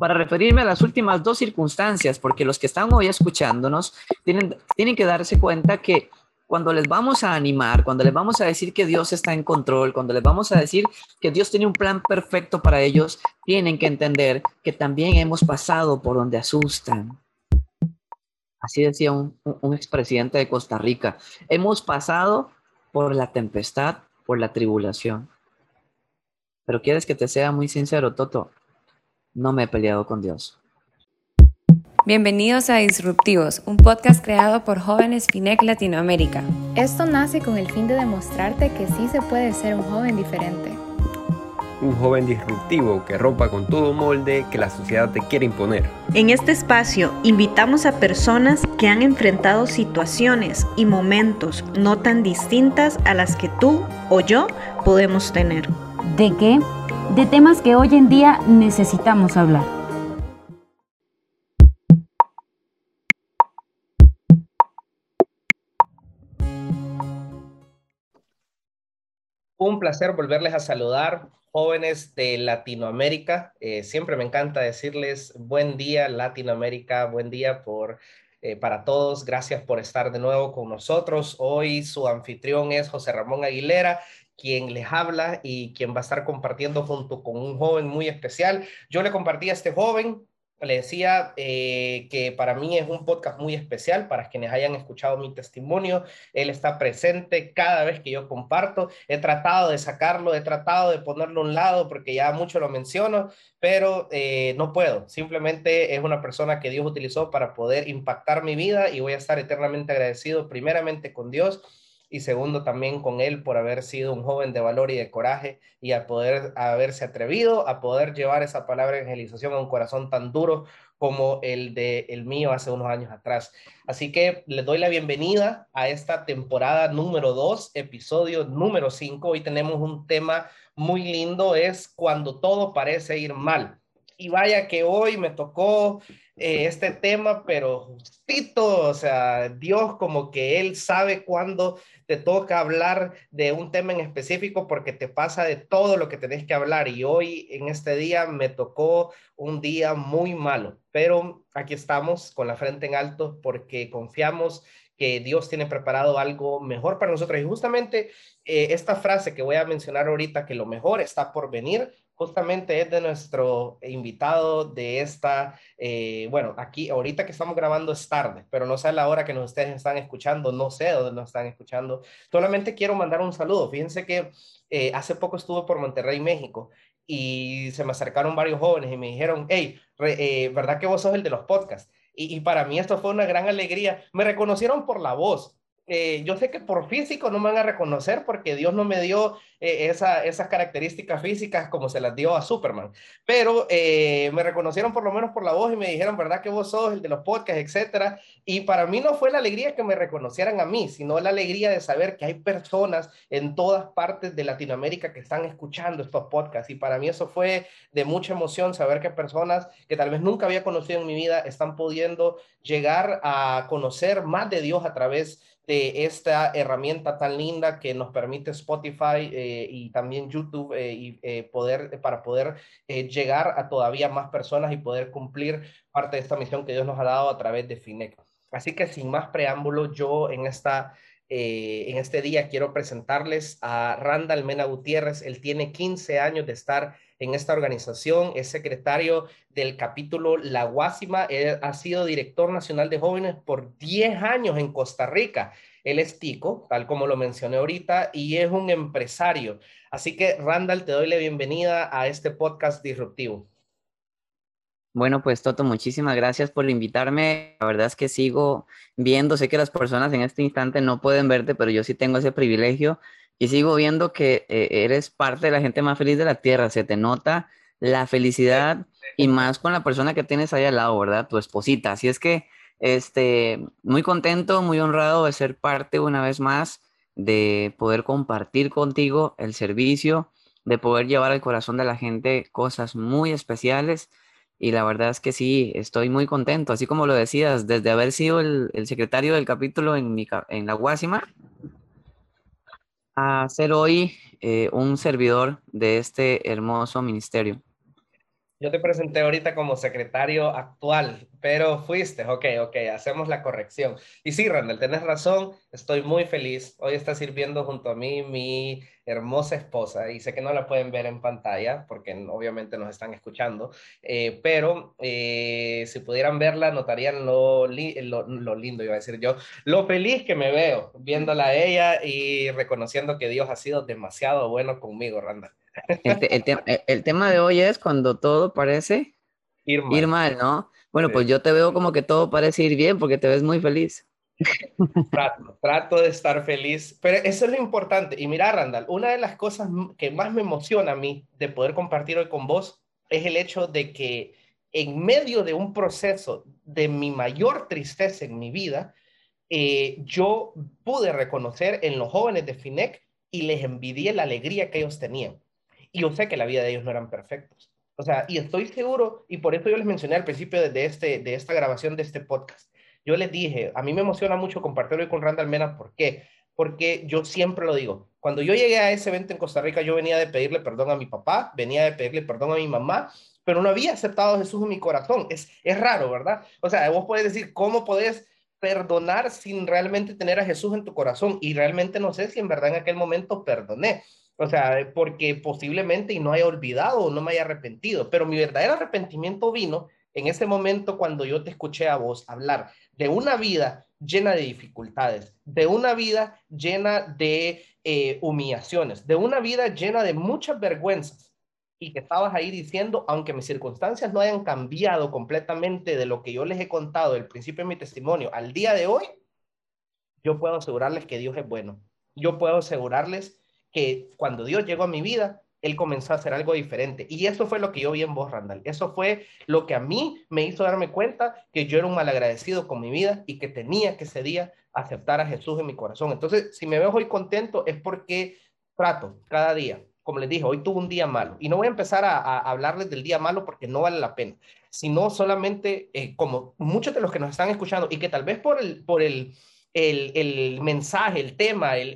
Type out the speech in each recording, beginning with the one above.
para referirme a las últimas dos circunstancias, porque los que están hoy escuchándonos tienen, tienen que darse cuenta que cuando les vamos a animar, cuando les vamos a decir que Dios está en control, cuando les vamos a decir que Dios tiene un plan perfecto para ellos, tienen que entender que también hemos pasado por donde asustan. Así decía un, un expresidente de Costa Rica. Hemos pasado por la tempestad, por la tribulación. Pero quieres que te sea muy sincero, Toto, no me he peleado con Dios. Bienvenidos a Disruptivos, un podcast creado por jóvenes FINEC Latinoamérica. Esto nace con el fin de demostrarte que sí se puede ser un joven diferente. Un joven disruptivo que rompa con todo molde que la sociedad te quiere imponer. En este espacio invitamos a personas que han enfrentado situaciones y momentos no tan distintas a las que tú o yo podemos tener. ¿De qué? De temas que hoy en día necesitamos hablar. Un placer volverles a saludar, jóvenes de Latinoamérica. Eh, siempre me encanta decirles buen día, Latinoamérica, buen día por, eh, para todos. Gracias por estar de nuevo con nosotros. Hoy su anfitrión es José Ramón Aguilera quien les habla y quien va a estar compartiendo junto con un joven muy especial. Yo le compartí a este joven le decía eh, que para mí es un podcast muy especial para quienes hayan escuchado mi testimonio. Él está presente cada vez que yo comparto. He tratado de sacarlo, he tratado de ponerlo a un lado porque ya mucho lo menciono, pero eh, no puedo. Simplemente es una persona que Dios utilizó para poder impactar mi vida y voy a estar eternamente agradecido primeramente con Dios y segundo también con él por haber sido un joven de valor y de coraje y a poder haberse atrevido a poder llevar esa palabra evangelización a un corazón tan duro como el de el mío hace unos años atrás. Así que les doy la bienvenida a esta temporada número 2, episodio número 5. Hoy tenemos un tema muy lindo, es cuando todo parece ir mal. Y vaya que hoy me tocó eh, este tema, pero justito, o sea, Dios como que Él sabe cuándo te toca hablar de un tema en específico porque te pasa de todo lo que tenés que hablar. Y hoy en este día me tocó un día muy malo, pero aquí estamos con la frente en alto porque confiamos que Dios tiene preparado algo mejor para nosotros. Y justamente eh, esta frase que voy a mencionar ahorita, que lo mejor está por venir, justamente es de nuestro invitado de esta, eh, bueno, aquí ahorita que estamos grabando es tarde, pero no sé la hora que nos ustedes están escuchando, no sé dónde nos están escuchando. Solamente quiero mandar un saludo. Fíjense que eh, hace poco estuve por Monterrey, México, y se me acercaron varios jóvenes y me dijeron, hey, eh, ¿verdad que vos sos el de los podcasts? Y para mí esto fue una gran alegría. Me reconocieron por la voz eh, yo sé que por físico no me van a reconocer porque Dios no me dio eh, esa, esas características físicas como se las dio a Superman, pero eh, me reconocieron por lo menos por la voz y me dijeron, ¿verdad que vos sos el de los podcasts, etcétera? Y para mí no fue la alegría que me reconocieran a mí, sino la alegría de saber que hay personas en todas partes de Latinoamérica que están escuchando estos podcasts y para mí eso fue de mucha emoción saber que personas que tal vez nunca había conocido en mi vida están pudiendo llegar a conocer más de Dios a través de esta herramienta tan linda que nos permite Spotify eh, y también YouTube eh, y, eh, poder, para poder llegar a todavía más personas y poder cumplir parte de esta misión que Dios nos ha dado a través de FINEC. Así que sin más preámbulo, yo en esta en este día quiero presentarles a Randall Mena Gutiérrez. Él tiene 15 años de estar en esta organización, es secretario del capítulo La Guásima, él ha sido director nacional de jóvenes por 10 años en Costa Rica. Él es tico, tal como lo mencioné ahorita, y es un empresario. Así que, Randall, te doy la bienvenida a este podcast disruptivo. Bueno, pues Toto, muchísimas gracias por invitarme. La verdad es que sigo viendo, sé que las personas en este instante no pueden verte, pero yo sí tengo ese privilegio y sigo viendo que eh, eres parte de la gente más feliz de la tierra. Se te nota la felicidad y más con la persona que tienes ahí al lado, ¿verdad? Tu esposita. Así es que, este, muy contento, muy honrado de ser parte una vez más, de poder compartir contigo el servicio, de poder llevar al corazón de la gente cosas muy especiales. Y la verdad es que sí, estoy muy contento, así como lo decías, desde haber sido el, secretario del capítulo en, mi, en la Guásima, a ser hoy eh, un servidor de este hermoso ministerio. Yo te presenté ahorita como secretario actual, pero fuiste, ok, ok, hacemos la corrección. Y sí, Randall, tenés razón, estoy muy feliz. Hoy está sirviendo junto a mí mi hermosa esposa y sé que no la pueden ver en pantalla porque obviamente nos están escuchando, eh, pero eh, si pudieran verla notarían lo, lo, lo, lindo, iba a decir yo, lo feliz que me veo viéndola a ella y reconociendo que Dios ha sido demasiado bueno conmigo, Randall. El, tema de hoy es cuando todo parece ir mal, ¿no? Bueno, pues yo te veo como que todo parece ir bien porque te ves muy feliz. Trato, trato de estar feliz, pero eso es lo importante. Y mira, Randall, una de las cosas que más me emociona a mí de poder compartir hoy con vos es el hecho de que en medio de un proceso de mi mayor tristeza en mi vida, eh, yo pude reconocer en los jóvenes de FINEC y les envidié la alegría que ellos tenían. Y yo sé que la vida de ellos no eran perfectos. O sea, y estoy seguro, y por eso yo les mencioné al principio de, este, de esta grabación de este podcast, yo les dije, a mí me emociona mucho compartirlo con Randall Mena, ¿por qué? Porque yo siempre lo digo, cuando yo llegué a ese evento en Costa Rica, yo venía de pedirle perdón a mi papá, venía de pedirle perdón a mi mamá, pero no había aceptado a Jesús en mi corazón. Es, es raro, ¿verdad? O sea, vos puedes decir, ¿cómo podés perdonar sin realmente tener a Jesús en tu corazón? Y realmente no sé si en verdad en aquel momento perdoné. O sea, porque posiblemente y no haya olvidado o no me haya arrepentido, pero mi verdadero arrepentimiento vino en ese momento cuando yo te escuché a vos hablar de una vida llena de dificultades, de una vida llena de eh, humillaciones, de una vida llena de muchas vergüenzas y que estabas ahí diciendo, aunque mis circunstancias no hayan cambiado completamente de lo que yo les he contado del principio de mi testimonio al día de hoy, yo puedo asegurarles que Dios es bueno. Yo puedo asegurarles que cuando Dios llegó a mi vida, Él comenzó a hacer algo diferente. Y eso fue lo que yo vi en vos, Randall. Eso fue lo que a mí me hizo darme cuenta que yo era un malagradecido con mi vida y que tenía que ese día aceptar a Jesús en mi corazón. Entonces, si me veo hoy contento es porque trato cada día. Como les dije, hoy tuve un día malo. Y no voy a empezar a, hablarles del día malo porque no vale la pena, sino solamente eh, como muchos de los que nos están escuchando y que tal vez por el, por el, el, mensaje, el tema, el,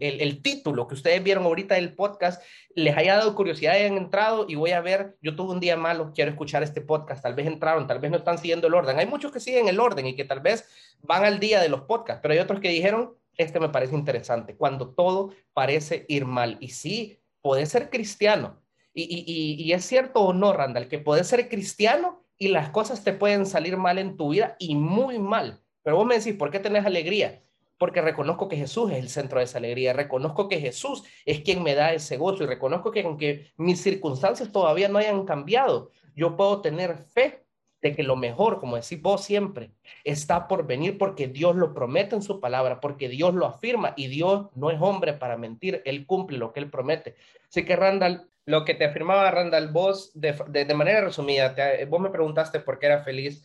el, título que ustedes vieron ahorita del podcast, les haya dado curiosidad hayan entrado y voy a ver, yo tuve un día malo, quiero escuchar este podcast, tal vez entraron, tal vez no están siguiendo el orden. Hay muchos que siguen el orden y que tal vez van al día de los podcasts, pero hay otros que dijeron, este me parece interesante, cuando todo parece ir mal. Y sí, puede ser cristiano. Y, y, y es cierto o no, Randall, que puede ser cristiano y las cosas te pueden salir mal en tu vida y muy mal pero vos me decís, ¿por qué tenés alegría? Porque reconozco que Jesús es el centro de esa alegría, reconozco que Jesús es quien me da ese gozo y reconozco que aunque mis circunstancias todavía no hayan cambiado, yo puedo tener fe de que lo mejor, como decís vos siempre, está por venir porque Dios lo promete en su palabra, porque Dios lo afirma y Dios no es hombre para mentir, Él cumple lo que Él promete. Así que Randall, lo que te afirmaba Randall, vos de, de, manera resumida, vos me preguntaste por qué era feliz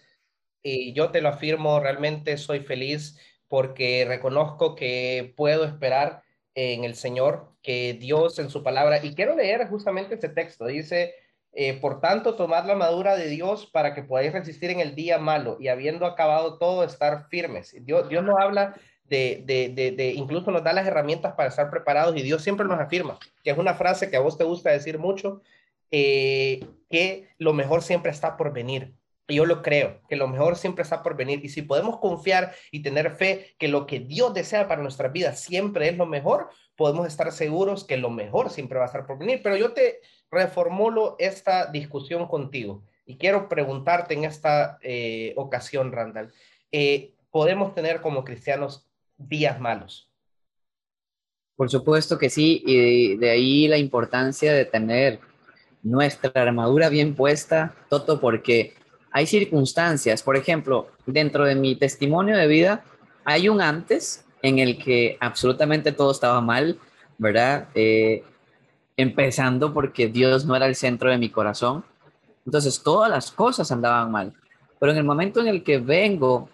y yo te lo afirmo, realmente soy feliz porque reconozco que puedo esperar en el Señor, que Dios en su palabra, y quiero leer justamente este texto, dice, eh, por tanto, tomad la madura de Dios para que podáis resistir en el día malo y habiendo acabado todo, estar firmes. Dios, Dios nos habla de, de, de, incluso nos da las herramientas para estar preparados y Dios siempre nos afirma, que es una frase que a vos te gusta decir mucho, eh, que lo mejor siempre está por venir yo lo creo, que lo mejor siempre está por venir. Y si podemos confiar y tener fe que lo que Dios desea para nuestra vida siempre es lo mejor, podemos estar seguros que lo mejor siempre va a estar por venir. Pero yo te reformulo esta discusión contigo y quiero preguntarte en esta eh, ocasión, Randall, eh, ¿podemos tener como cristianos días malos? Por supuesto que sí, y de ahí la importancia de tener nuestra armadura bien puesta, Toto, porque hay circunstancias, por ejemplo, dentro de mi testimonio de vida, hay un antes en el que absolutamente todo estaba mal, ¿verdad? Eh, empezando porque Dios no era el centro de mi corazón. Entonces todas las cosas andaban mal. Pero en el momento en el que vengo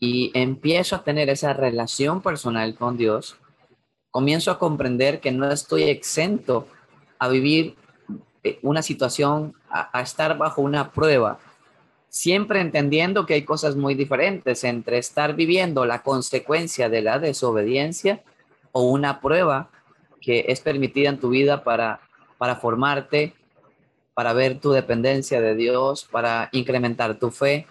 y empiezo a tener esa relación personal con Dios, comienzo a comprender que no estoy exento a vivir eh, una situación, a, a estar bajo una prueba, siempre entendiendo que hay cosas muy diferentes entre estar viviendo la consecuencia de la desobediencia o una prueba que es permitida en tu vida para, para formarte para ver tu dependencia de Dios, para incrementar tu fe.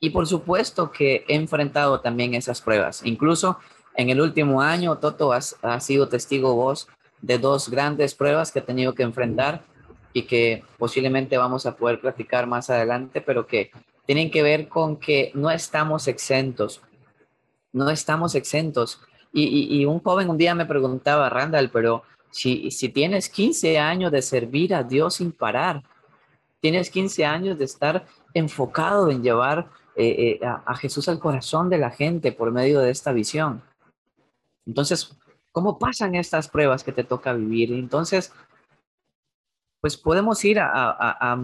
Y por supuesto que he enfrentado también esas pruebas. Incluso en el último año, Toto, has, sido testigo vos de dos grandes pruebas que he tenido que enfrentar y que posiblemente vamos a poder platicar más adelante, pero que tienen que ver con que no estamos exentos, no estamos exentos. Y, un joven un día me preguntaba, Randall, pero si, si tienes 15 años de servir a Dios sin parar, tienes 15 años de estar enfocado en llevar eh, eh, a, Jesús al corazón de la gente por medio de esta visión. Entonces, ¿cómo pasan estas pruebas que te toca vivir? Entonces, pues podemos ir a,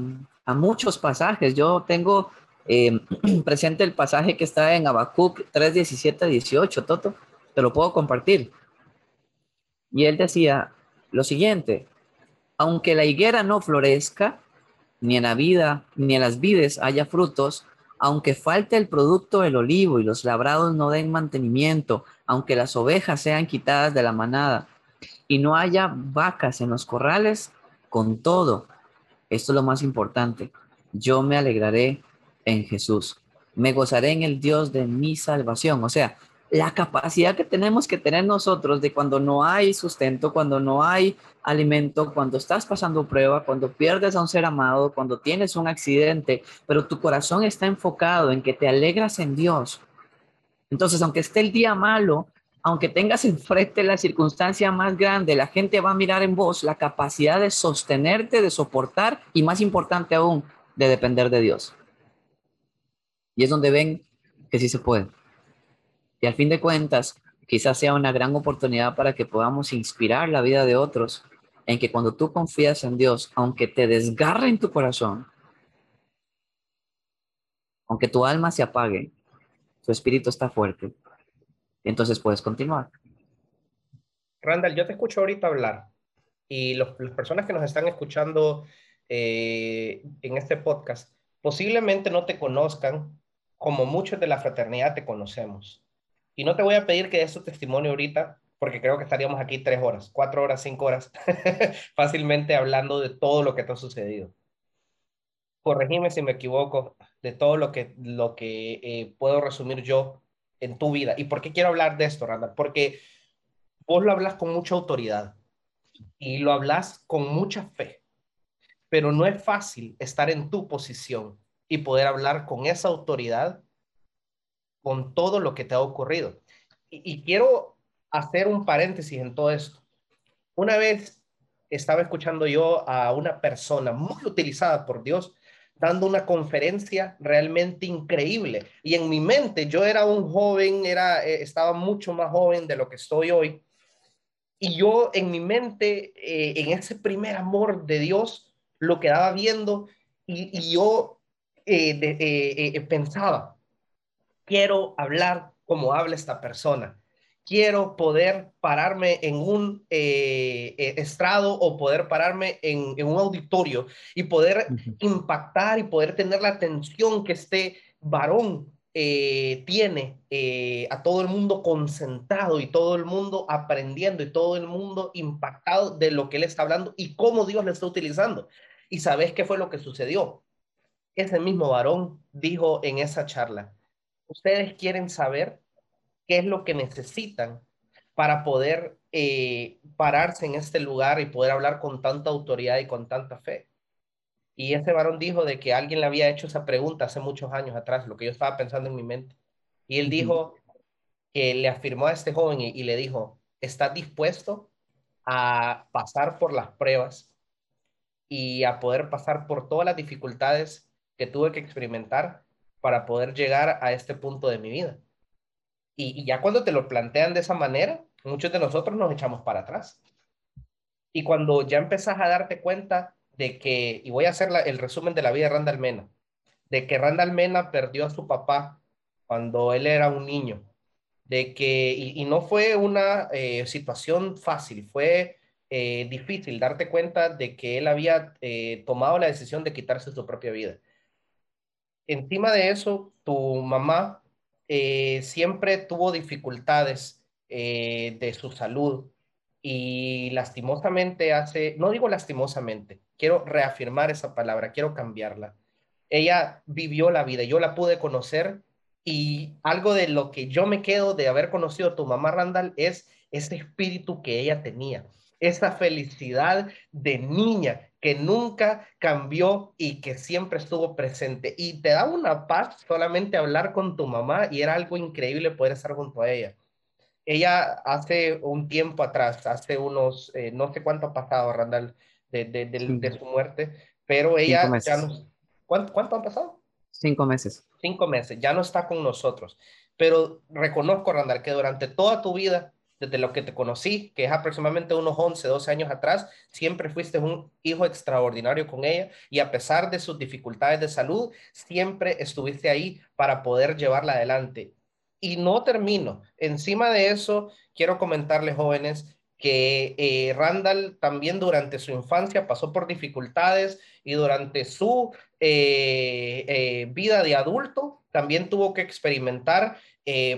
muchos pasajes. Yo tengo eh, presente el pasaje que está en Habacuc 3, 17, 18, Toto, te lo puedo compartir. Y él decía lo siguiente, aunque la higuera no florezca, ni en la vida, ni en las vides haya frutos, aunque falte el producto del olivo y los labrados no den mantenimiento, aunque las ovejas sean quitadas de la manada y no haya vacas en los corrales, con todo, esto es lo más importante, yo me alegraré en Jesús, me gozaré en el Dios de mi salvación. O sea, la capacidad que tenemos que tener nosotros de cuando no hay sustento, cuando no hay alimento, cuando estás pasando prueba, cuando pierdes a un ser amado, cuando tienes un accidente, pero tu corazón está enfocado en que te alegras en Dios. Entonces, aunque esté el día malo, aunque tengas enfrente la circunstancia más grande, la gente va a mirar en vos la capacidad de sostenerte, de soportar y más importante aún, de depender de Dios. Y es donde ven que sí se puede. Y al fin de cuentas, quizás sea una gran oportunidad para que podamos inspirar la vida de otros en que cuando tú confías en Dios, aunque te desgarre en tu corazón, aunque tu alma se apague, tu espíritu está fuerte, entonces puedes continuar. Randall, yo te escucho ahorita hablar y las personas que nos están escuchando eh, en este podcast posiblemente no te conozcan como muchos de la fraternidad te conocemos. Y no te voy a pedir que des tu testimonio ahorita, porque creo que estaríamos aquí tres horas, cuatro horas, cinco horas, fácilmente hablando de todo lo que te ha sucedido. Corregime si me equivoco de todo lo que, lo que eh, puedo resumir yo en tu vida. ¿Y por qué quiero hablar de esto, Randa? Porque vos lo hablas con mucha autoridad y lo hablas con mucha fe, pero no es fácil estar en tu posición y poder hablar con esa autoridad con todo lo que te ha ocurrido. Y, quiero hacer un paréntesis en todo esto. Una vez estaba escuchando yo a una persona muy utilizada por Dios dando una conferencia realmente increíble. Y en mi mente, yo era un joven, era, eh, estaba mucho más joven de lo que estoy hoy. Y yo en mi mente, eh, en ese primer amor de Dios, lo quedaba viendo y, yo eh, pensaba, quiero hablar como habla esta persona. Quiero poder pararme en un eh, eh, estrado o poder pararme en, un auditorio y poder impactar y poder tener la atención que este varón eh, tiene a todo el mundo concentrado y todo el mundo aprendiendo y todo el mundo impactado de lo que él está hablando y cómo Dios le está utilizando. ¿Y sabes qué fue lo que sucedió? Ese mismo varón dijo en esa charla, ustedes quieren saber qué es lo que necesitan para poder eh, pararse en este lugar y poder hablar con tanta autoridad y con tanta fe. Y ese varón dijo de que alguien le había hecho esa pregunta hace muchos años atrás, lo que yo estaba pensando en mi mente. Y él dijo que le afirmó a este joven y, y le dijo, ¿estás dispuesto a pasar por las pruebas y a poder pasar por todas las dificultades que tuve que experimentar para poder llegar a este punto de mi vida. Y, ya cuando te lo plantean de esa manera, muchos de nosotros nos echamos para atrás. Y cuando ya empezás a darte cuenta de que, y voy a hacer el resumen de la vida de Randall Mena, de que Randall Mena perdió a su papá cuando él era un niño, de que, y, no fue una eh, situación fácil, fue eh, difícil darte cuenta de que él había eh, tomado la decisión de quitarse su propia vida encima de eso, tu mamá eh, siempre tuvo dificultades eh, de su salud y lastimosamente hace, no digo lastimosamente, quiero reafirmar esa palabra, quiero cambiarla. Ella vivió la vida, yo la pude conocer y algo de lo que yo me quedo de haber conocido a tu mamá Randall es ese espíritu que ella tenía, esa felicidad de niña que nunca cambió y que siempre estuvo presente. Y te da una paz solamente hablar con tu mamá y era algo increíble poder estar junto a ella. Ella hace un tiempo atrás, hace unos, eh, no sé cuánto ha pasado, Randall, de, de, de, su muerte, pero ella ya no... ¿Cuánto, ¿Cuánto han pasado? Cinco meses. Cinco meses, ya no está con nosotros. Pero reconozco, Randall, que durante toda tu vida desde lo que te conocí, que es aproximadamente unos 11, 12 años atrás, siempre fuiste un hijo extraordinario con ella y a pesar de sus dificultades de salud, siempre estuviste ahí para poder llevarla adelante. Y no termino. Encima de eso, quiero comentarles, jóvenes, que eh, Randall también durante su infancia pasó por dificultades y durante su eh, eh, vida de adulto también tuvo que experimentar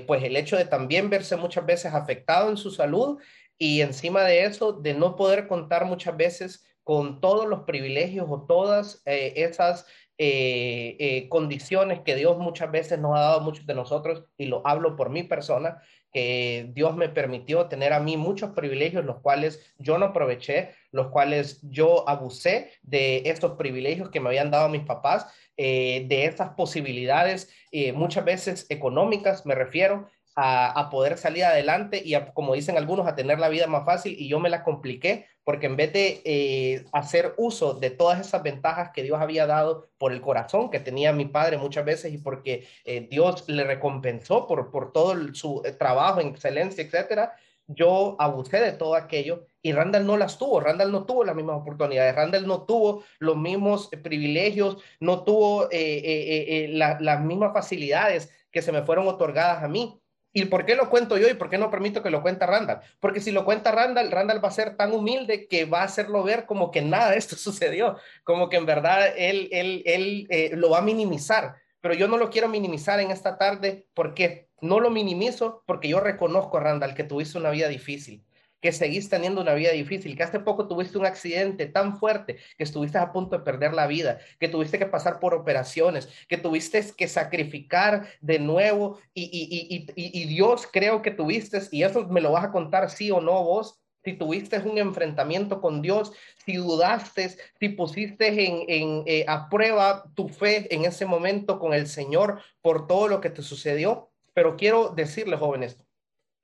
pues el hecho de también verse muchas veces afectado en su salud y encima de eso, de no poder contar muchas veces con todos los privilegios o todas esas condiciones que Dios muchas veces nos ha dado a muchos de nosotros, y lo hablo por mi persona, Dios me permitió tener a mí muchos privilegios, los cuales yo no aproveché, los cuales yo abusé de estos privilegios que me habían dado mis papás eh, de esas posibilidades, eh, muchas veces económicas, me refiero, a, poder salir adelante y, como dicen algunos, a tener la vida más fácil y yo me la compliqué porque en vez de eh, hacer uso de todas esas ventajas que Dios había dado por el corazón que tenía mi padre muchas veces y porque Dios le recompensó por, por todo su trabajo en excelencia, etcétera, yo abusé de todo aquello y Randall no las tuvo, Randall no tuvo las mismas oportunidades, Randall no tuvo los mismos eh, privilegios, no tuvo eh, eh, las mismas facilidades que se me fueron otorgadas a mí. ¿Y por qué lo cuento yo y por qué no permito que lo cuente Randall? Porque si lo cuenta Randall, Randall va a ser tan humilde que va a hacerlo ver como que nada de esto sucedió, como que en verdad él, él, él lo va a minimizar. Pero yo no lo quiero minimizar en esta tarde porque no lo minimizo porque yo reconozco, Randall, que tuviste una vida difícil, que seguís teniendo una vida difícil, que hace poco tuviste un accidente tan fuerte que estuviste a punto de perder la vida, que tuviste que pasar por operaciones, que tuviste que sacrificar de nuevo y, y, Dios creo que tuviste, y eso me lo vas a contar sí o no vos, si tuviste un enfrentamiento con Dios, si dudaste, si pusiste en, en eh, a prueba tu fe en ese momento con el Señor por todo lo que te sucedió, pero quiero decirles, jóvenes,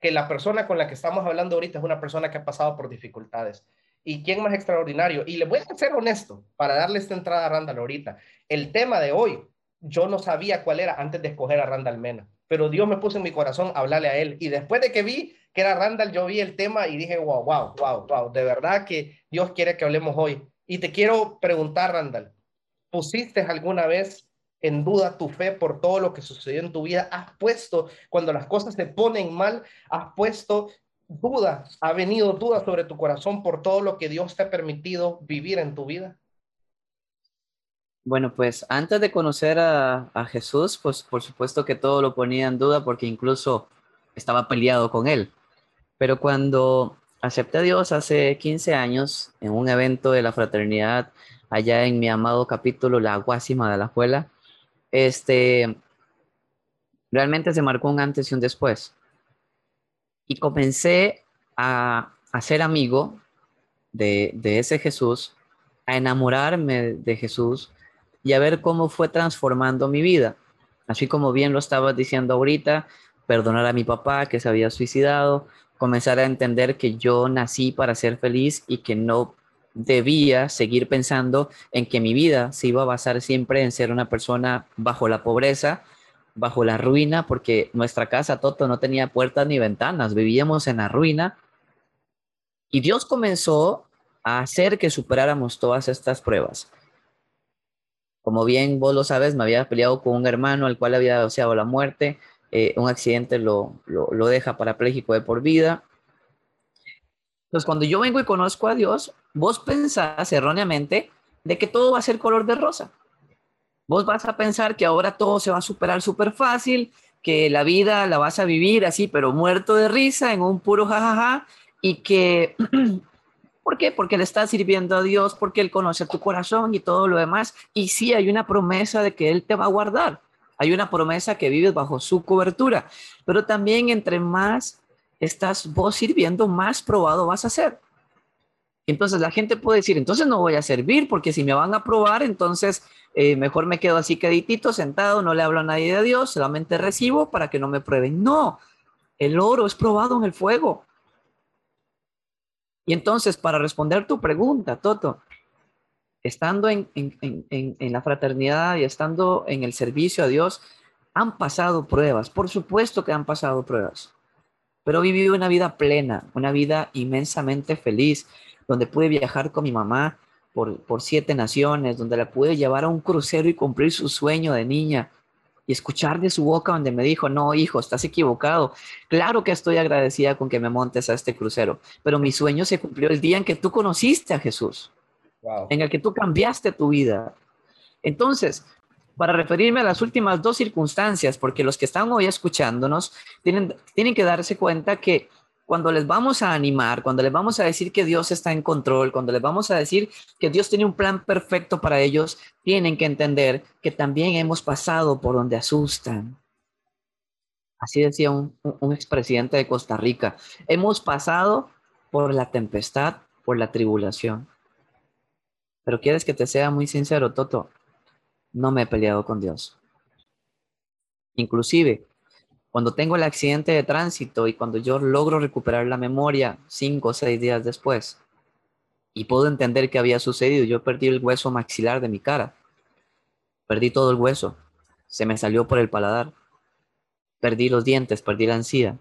que la persona con la que estamos hablando ahorita es una persona que ha pasado por dificultades. ¿Y quién más extraordinario? Y le voy a ser honesto para darle esta entrada a Randall ahorita. El tema de hoy, yo no sabía cuál era antes de escoger a Randall Mena, pero Dios me puso en mi corazón hablarle a él. Y después de que vi que era Randall, yo vi el tema y dije, wow, wow, wow, wow, de verdad que Dios quiere que hablemos hoy. Y te quiero preguntar, Randall, ¿pusiste alguna vez en duda tu fe por todo lo que sucedió en tu vida. Has puesto, cuando las cosas se ponen mal, has puesto duda, ha venido duda sobre tu corazón por todo lo que Dios te ha permitido vivir en tu vida. Bueno, pues antes de conocer a, a Jesús, pues por supuesto que todo lo ponía en duda porque incluso estaba peleado con él. Pero cuando acepté a Dios hace 15 años en un evento de la fraternidad allá en mi amado capítulo La Guásima de la Juela, este, realmente se marcó un antes y un después. Y comencé a, a ser amigo de, de ese Jesús, a enamorarme de Jesús y a ver cómo fue transformando mi vida. Así como bien lo estabas diciendo ahorita, perdonar a mi papá que se había suicidado, comenzar a entender que yo nací para ser feliz y que no debía seguir pensando en que mi vida se iba a basar siempre en ser una persona bajo la pobreza, bajo la ruina, porque nuestra casa, Toto, no tenía puertas ni ventanas, vivíamos en la ruina. Y Dios comenzó a hacer que superáramos todas estas pruebas. Como bien vos lo sabes, me había peleado con un hermano al cual había deseado la muerte. Eh, un accidente lo, lo, lo deja parapléjico de por vida. Entonces, cuando yo vengo y conozco a Dios, vos pensás erróneamente de que todo va a ser color de rosa. Vos vas a pensar que ahora todo se va a superar súper fácil, que la vida la vas a vivir así, pero muerto de risa, en un puro jajaja, y que ¿Por qué? Porque le estás sirviendo a Dios, porque Él conoce tu corazón y todo lo demás. Y sí, hay una promesa de que Él te va a guardar. Hay una promesa que vives bajo su cobertura. Pero también entre más estás vos sirviendo, más probado vas a ser. Entonces la gente puede decir, entonces no voy a servir porque si me van a probar, entonces eh, mejor me quedo así queditito, sentado, no le hablo a nadie de Dios, solamente recibo para que no me prueben. No, el oro es probado en el fuego. Y entonces, para responder tu pregunta, Toto, estando en, la fraternidad y estando en el servicio a Dios, han pasado pruebas, por supuesto que han pasado pruebas, pero vivido una vida plena, una vida inmensamente feliz, donde pude viajar con mi mamá por, por siete naciones, donde la pude llevar a un crucero y cumplir su sueño de niña, y escuchar de su boca donde me dijo, no, hijo, estás equivocado. Claro que estoy agradecida con que me montes a este crucero, pero mi sueño se cumplió el día en que tú conociste a Jesús, en el que tú cambiaste tu vida. Entonces, para referirme a las últimas dos circunstancias, porque los que están hoy escuchándonos tienen, tienen que darse cuenta que cuando les vamos a animar, cuando les vamos a decir que Dios está en control, cuando les vamos a decir que Dios tiene un plan perfecto para ellos, tienen que entender que también hemos pasado por donde asustan. Así decía un, un expresidente de Costa Rica. Hemos pasado por la tempestad, por la tribulación. Pero quieres que te sea muy sincero, Toto, no me he peleado con Dios. Inclusive, cuando tengo el accidente de tránsito y cuando yo logro recuperar la memoria cinco o seis días después y puedo entender qué había sucedido, yo perdí el hueso maxilar de mi cara. Perdí todo el hueso. Se me salió por el paladar. Perdí los dientes, perdí la encía.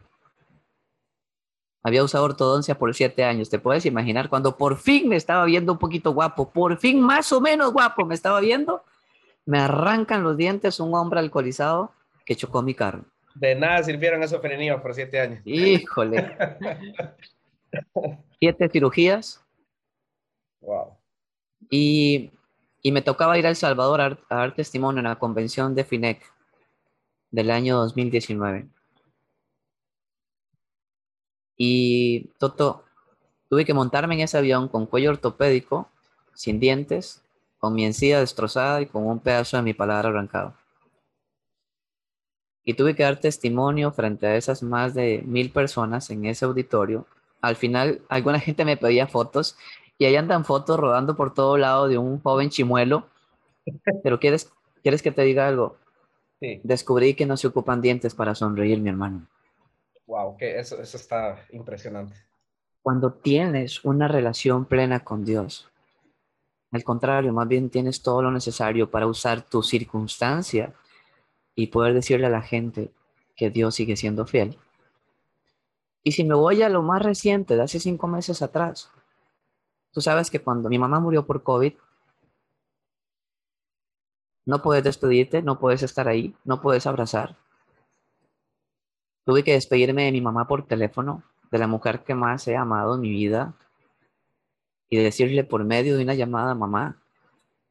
Había usado ortodoncia por siete años. Te puedes imaginar cuando por fin me estaba viendo un poquito guapo, por fin más o menos guapo me estaba viendo, me arrancan los dientes un hombre alcoholizado que chocó mi carro. De nada sirvieron esos frenillos por siete años. Híjole. siete cirugías. Wow. Y, y, me tocaba ir a El Salvador a, dar testimonio en la convención de FINEC del año 2019. Y Toto, tuve que montarme en ese avión con cuello ortopédico, sin dientes, con mi encía destrozada y con un pedazo de mi palabra arrancado y tuve que dar testimonio frente a esas más de mil personas en ese auditorio. Al final, alguna gente me pedía fotos y ahí andan fotos rodando por todo lado de un joven chimuelo. Pero ¿quieres, ¿quieres que te diga algo? Sí. Descubrí que no se ocupan dientes para sonreír, mi hermano. Wow, que eso, eso está impresionante. Cuando tienes una relación plena con Dios, al contrario, más bien tienes todo lo necesario para usar tu circunstancia y poder decirle a la gente que Dios sigue siendo fiel. Y si me voy a lo más reciente, de hace cinco meses atrás, tú sabes que cuando mi mamá murió por COVID, no puedes despedirte, no puedes estar ahí, no puedes abrazar. Tuve que despedirme de mi mamá por teléfono, de la mujer que más he amado en mi vida, y decirle por medio de una llamada, mamá,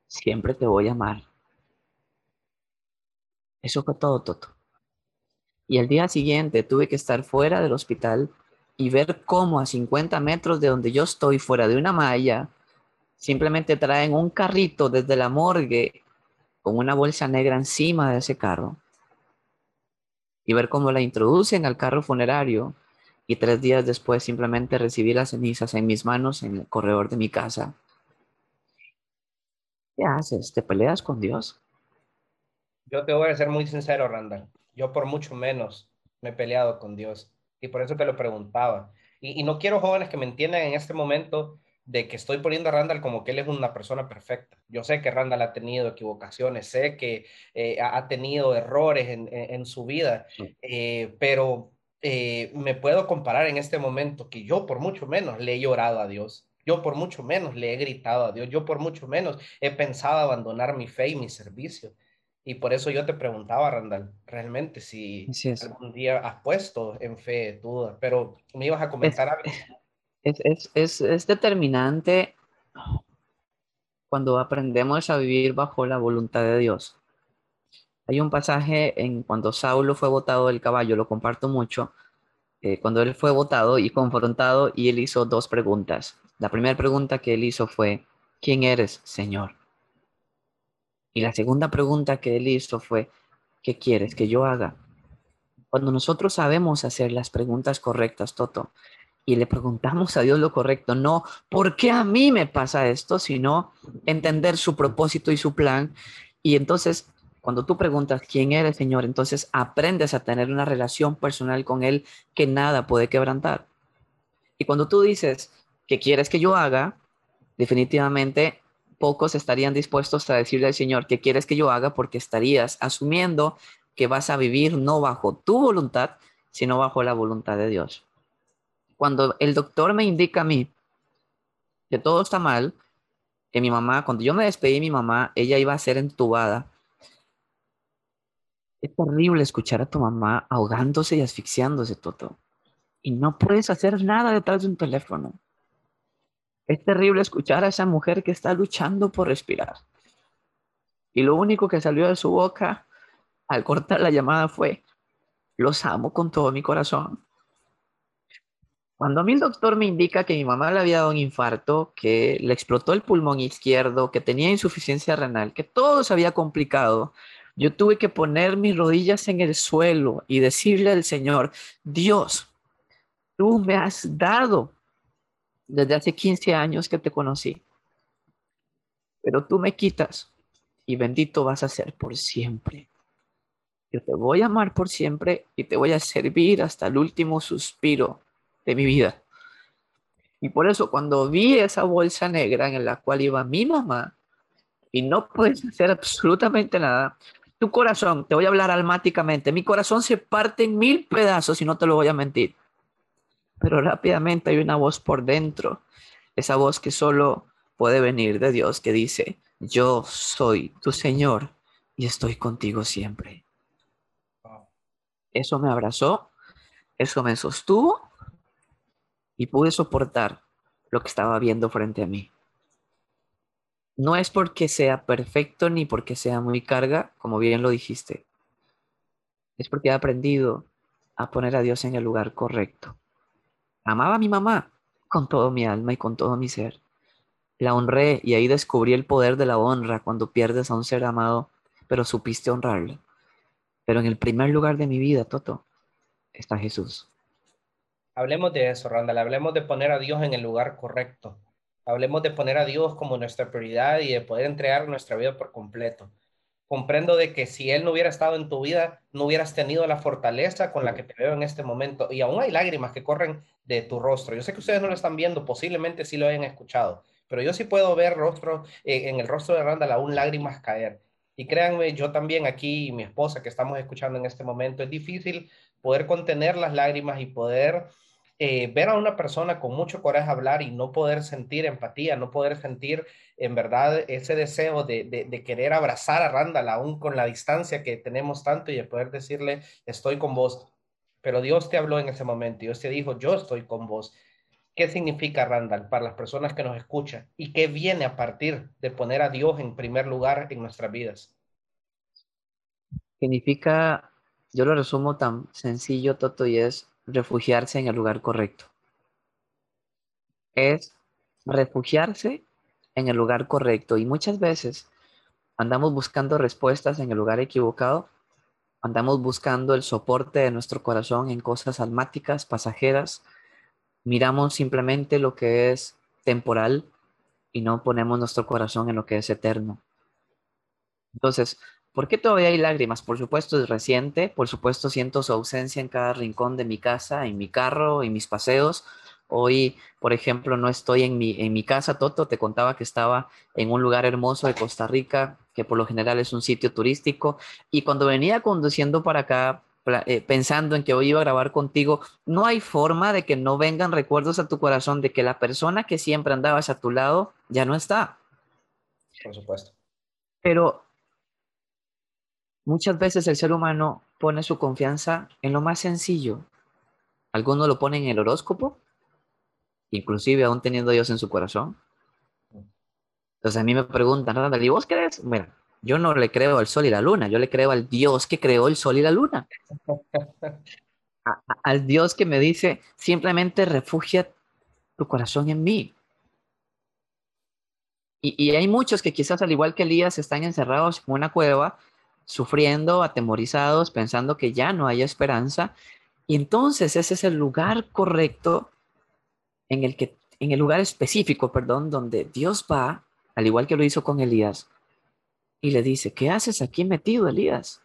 siempre te voy a amar. Eso fue todo, Toto. Y el día siguiente tuve que estar fuera del hospital y ver cómo a 50 metros de donde yo estoy, fuera de una malla, simplemente traen un carrito desde la morgue con una bolsa negra encima de ese carro. Y ver cómo la introducen al carro funerario y tres días después simplemente recibí las cenizas en mis manos en el corredor de mi casa. ¿Qué haces? ¿Te peleas con Dios? Yo te voy a ser muy sincero, Randall. Yo por mucho menos me he peleado con Dios y por eso te lo preguntaba. Y, no quiero jóvenes que me entiendan en este momento de que estoy poniendo a Randall como que él es una persona perfecta. Yo sé que Randall ha tenido equivocaciones, sé que eh, ha tenido errores en, su vida, eh, pero eh, me puedo comparar en este momento que yo por mucho menos le he llorado a Dios. Yo por mucho menos le he gritado a Dios. Yo por mucho menos he pensado abandonar mi fe y mi servicio. Y por eso yo te preguntaba, Randall, realmente si algún día has puesto en fe duda, pero me ibas a comentar es, algo. Es, es, es, determinante cuando aprendemos a vivir bajo la voluntad de Dios. Hay un pasaje en cuando Saulo fue botado del caballo, lo comparto mucho, eh, cuando él fue botado y confrontado y él hizo dos preguntas. La primera pregunta que él hizo fue, ¿quién eres, Señor? Y la segunda pregunta que él hizo fue, ¿qué quieres que yo haga? Cuando nosotros sabemos hacer las preguntas correctas, Toto, y le preguntamos a Dios lo correcto, no por qué a mí me pasa esto, sino entender su propósito y su plan. Y entonces, cuando tú preguntas quién eres, Señor, entonces aprendes a tener una relación personal con Él que nada puede quebrantar. Y cuando tú dices, ¿qué quieres que yo haga? Definitivamente pocos estarían dispuestos a decirle al Señor, ¿qué quieres que yo haga? Porque estarías asumiendo que vas a vivir no bajo tu voluntad, sino bajo la voluntad de Dios. Cuando el doctor me indica a mí que todo está mal, que mi mamá, cuando yo me despedí de mi mamá, ella iba a ser entubada. Es terrible escuchar a tu mamá ahogándose y asfixiándose, Toto. Y no puedes hacer nada detrás de un teléfono. Es terrible escuchar a esa mujer que está luchando por respirar. Y lo único que salió de su boca al cortar la llamada fue, los amo con todo mi corazón. Cuando a mí el doctor me indica que mi mamá le había dado un infarto, que le explotó el pulmón izquierdo, que tenía insuficiencia renal, que todo se había complicado, yo tuve que poner mis rodillas en el suelo y decirle al Señor, Dios, tú me has dado desde hace 15 años que te conocí. Pero tú me quitas y bendito vas a ser por siempre. Yo te voy a amar por siempre y te voy a servir hasta el último suspiro de mi vida. Y por eso cuando vi esa bolsa negra en la cual iba mi mamá y no puedes hacer absolutamente nada, tu corazón, te voy a hablar almáticamente, mi corazón se parte en mil pedazos y no te lo voy a mentir pero rápidamente hay una voz por dentro, esa voz que solo puede venir de Dios que dice, yo soy tu Señor y estoy contigo siempre. Eso me abrazó, eso me sostuvo y pude soportar lo que estaba viendo frente a mí. No es porque sea perfecto ni porque sea muy carga, como bien lo dijiste. Es porque he aprendido a poner a Dios en el lugar correcto. Amaba a mi mamá con todo mi alma y con todo mi ser. La honré y ahí descubrí el poder de la honra cuando pierdes a un ser amado, pero supiste honrarlo. Pero en el primer lugar de mi vida, Toto, está Jesús. Hablemos de eso, Randall. Hablemos de poner a Dios en el lugar correcto. Hablemos de poner a Dios como nuestra prioridad y de poder entregar nuestra vida por completo comprendo de que si Él no hubiera estado en tu vida, no hubieras tenido la fortaleza con la que te veo en este momento. Y aún hay lágrimas que corren de tu rostro. Yo sé que ustedes no lo están viendo, posiblemente sí lo hayan escuchado, pero yo sí puedo ver rostro, eh, en el rostro de Randall aún lágrimas caer. Y créanme, yo también aquí y mi esposa que estamos escuchando en este momento, es difícil poder contener las lágrimas y poder eh, ver a una persona con mucho coraje hablar y no poder sentir empatía, no poder sentir en verdad ese deseo de, querer abrazar a Randall aún con la distancia que tenemos tanto y de poder decirle, estoy con vos. Pero Dios te habló en ese momento, Dios te dijo, yo estoy con vos. ¿Qué significa Randall para las personas que nos escuchan? ¿Y qué viene a partir de poner a Dios en primer lugar en nuestras vidas? Significa, yo lo resumo tan sencillo, Toto, y es refugiarse en el lugar correcto. Es refugiarse en el lugar correcto. Y muchas veces andamos buscando respuestas en el lugar equivocado. Andamos buscando el soporte de nuestro corazón en cosas almáticas, pasajeras. Miramos simplemente lo que es temporal y no ponemos nuestro corazón en lo que es eterno. Entonces, ¿Por qué todavía hay lágrimas? Por supuesto es reciente, por supuesto siento su ausencia en cada rincón de mi casa, en mi carro, en mis paseos. Hoy, por ejemplo, no estoy en mi, en mi casa, Toto, te contaba que estaba en un lugar hermoso de Costa Rica, que por lo general es un sitio turístico, y cuando venía conduciendo para acá, eh, pensando en que hoy iba a grabar contigo, no hay forma de que no vengan recuerdos a tu corazón de que la persona que siempre andabas a tu lado ya no está. Por supuesto. Pero Muchas veces el ser humano pone su confianza en lo más sencillo. Algunos lo ponen en el horóscopo, inclusive aún teniendo a Dios en su corazón. Entonces a mí me preguntan, ¿y vos crees? Bueno, yo no le creo al sol y la luna, yo le creo al Dios que creó el sol y la luna. al Dios que me dice, simplemente refugia tu corazón en mí. Y, hay muchos que quizás al igual que Elías están encerrados en una cueva, sufriendo, atemorizados, pensando que ya no hay esperanza. Y entonces ese es el lugar correcto en el que, en el lugar específico, perdón, donde Dios va, al igual que lo hizo con Elías, y le dice, ¿qué haces aquí metido, Elías?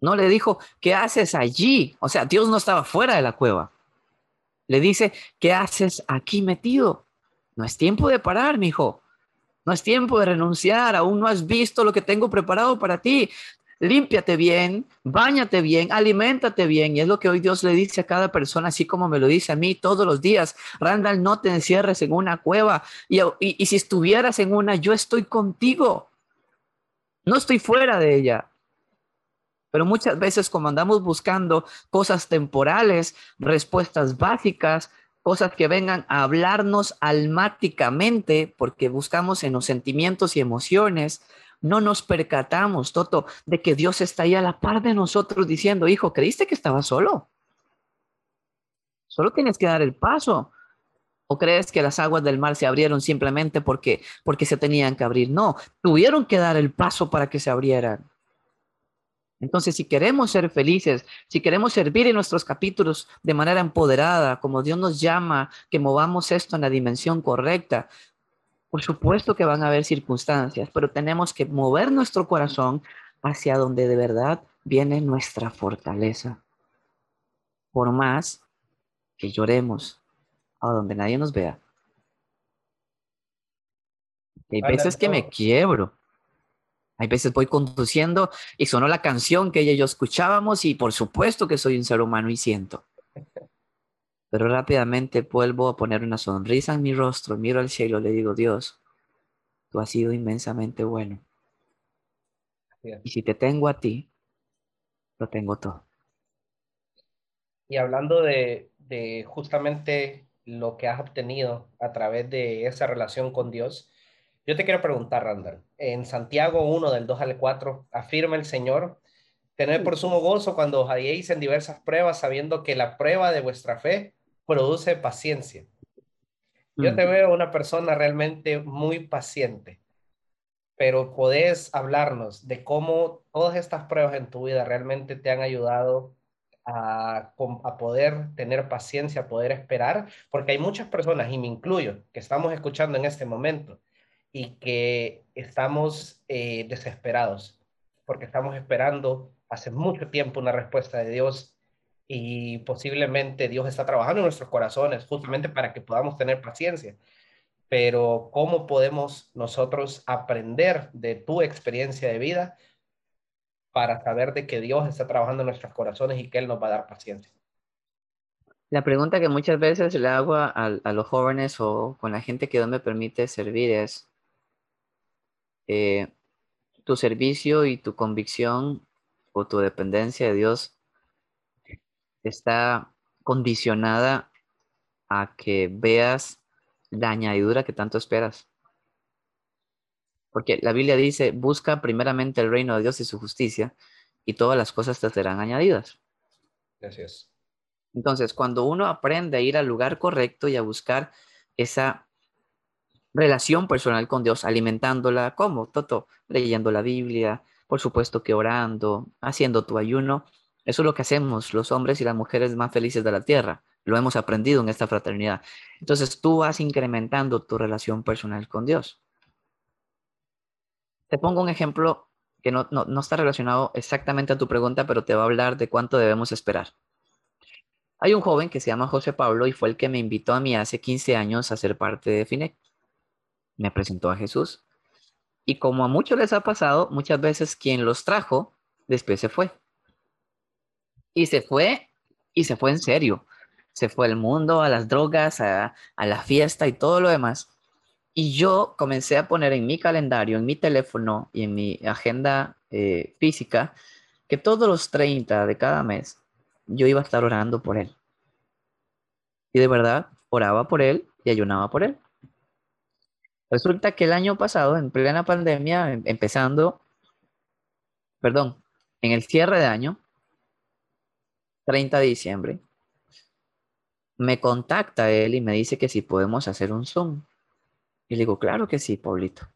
No le dijo, ¿qué haces allí? O sea, Dios no estaba fuera de la cueva. Le dice, ¿qué haces aquí metido? No es tiempo de parar, mi hijo. No es tiempo de renunciar. Aún no has visto lo que tengo preparado para ti. Límpiate bien, bañate bien, aliméntate bien. Y es lo que hoy Dios le dice a cada persona, así como me lo dice a mí todos los días. Randall, no te encierres en una cueva. Y, y, y si estuvieras en una, yo estoy contigo. No estoy fuera de ella. Pero muchas veces como andamos buscando cosas temporales, respuestas básicas, cosas que vengan a hablarnos almáticamente, porque buscamos en los sentimientos y emociones, no nos percatamos, Toto, de que Dios está ahí a la par de nosotros diciendo, hijo, ¿creíste que estaba solo? Solo tienes que dar el paso. ¿O crees que las aguas del mar se abrieron simplemente porque, porque se tenían que abrir? No, tuvieron que dar el paso para que se abrieran. Entonces, si queremos ser felices, si queremos servir en nuestros capítulos de manera empoderada, como Dios nos llama, que movamos esto en la dimensión correcta, por supuesto que van a haber circunstancias, pero tenemos que mover nuestro corazón hacia donde de verdad viene nuestra fortaleza. Por más que lloremos a donde nadie nos vea. Hay veces que me quiebro hay veces voy conduciendo y sonó la canción que ella y yo escuchábamos y por supuesto que soy un ser humano y siento. Pero rápidamente vuelvo a poner una sonrisa en mi rostro, miro al cielo, le digo, Dios, tú has sido inmensamente bueno. Y si te tengo a ti, lo tengo todo. Y hablando de, de justamente lo que has obtenido a través de esa relación con Dios, yo te quiero preguntar, Randall. En Santiago 1, del 2 al 4, afirma el Señor, tener por sumo gozo cuando os halléis en diversas pruebas, sabiendo que la prueba de vuestra fe produce paciencia. Yo te veo una persona realmente muy paciente, pero podés hablarnos de cómo todas estas pruebas en tu vida realmente te han ayudado a, a, poder tener paciencia, a poder esperar, porque hay muchas personas, y me incluyo, que estamos escuchando en este momento, y que estamos eh, desesperados porque estamos esperando hace mucho tiempo una respuesta de Dios y posiblemente Dios está trabajando en nuestros corazones justamente para que podamos tener paciencia. Pero ¿cómo podemos nosotros aprender de tu experiencia de vida para saber de que Dios está trabajando en nuestros corazones y que Él nos va a dar paciencia? La pregunta que muchas veces le hago a, a los jóvenes o con la gente que Dios me permite servir es, eh, tu servicio y tu convicción o tu dependencia de Dios está condicionada a que veas la añadidura que tanto esperas. Porque la Biblia dice, busca primeramente el reino de Dios y su justicia, y todas las cosas te serán añadidas. Gracias. Entonces, cuando uno aprende a ir al lugar correcto y a buscar esa relación personal con Dios, alimentándola, como Toto, leyendo la Biblia, por supuesto que orando, haciendo tu ayuno. Eso es lo que hacemos los hombres y las mujeres más felices de la tierra. Lo hemos aprendido en esta fraternidad. Entonces tú vas incrementando tu relación personal con Dios. Te pongo un ejemplo que no, no, no está relacionado exactamente a tu pregunta, pero te va a hablar de cuánto debemos esperar. Hay un joven que se llama José Pablo y fue el que me invitó a mí hace 15 años a ser parte de FINEC me presentó a Jesús. Y como a muchos les ha pasado, muchas veces quien los trajo, después se fue. Y se fue, y se fue en serio. Se fue al mundo, a las drogas, a, la fiesta y todo lo demás. Y yo comencé a poner en mi calendario, en mi teléfono y en mi agenda eh, física, que todos los 30 de cada mes yo iba a estar orando por él. Y de verdad, oraba por él y ayunaba por él. Resulta que el año pasado, en plena pandemia, em, empezando, perdón, en el cierre de año, 30 de diciembre, me contacta él y me dice que si podemos hacer un Zoom. Y le digo, claro que sí, Pablito.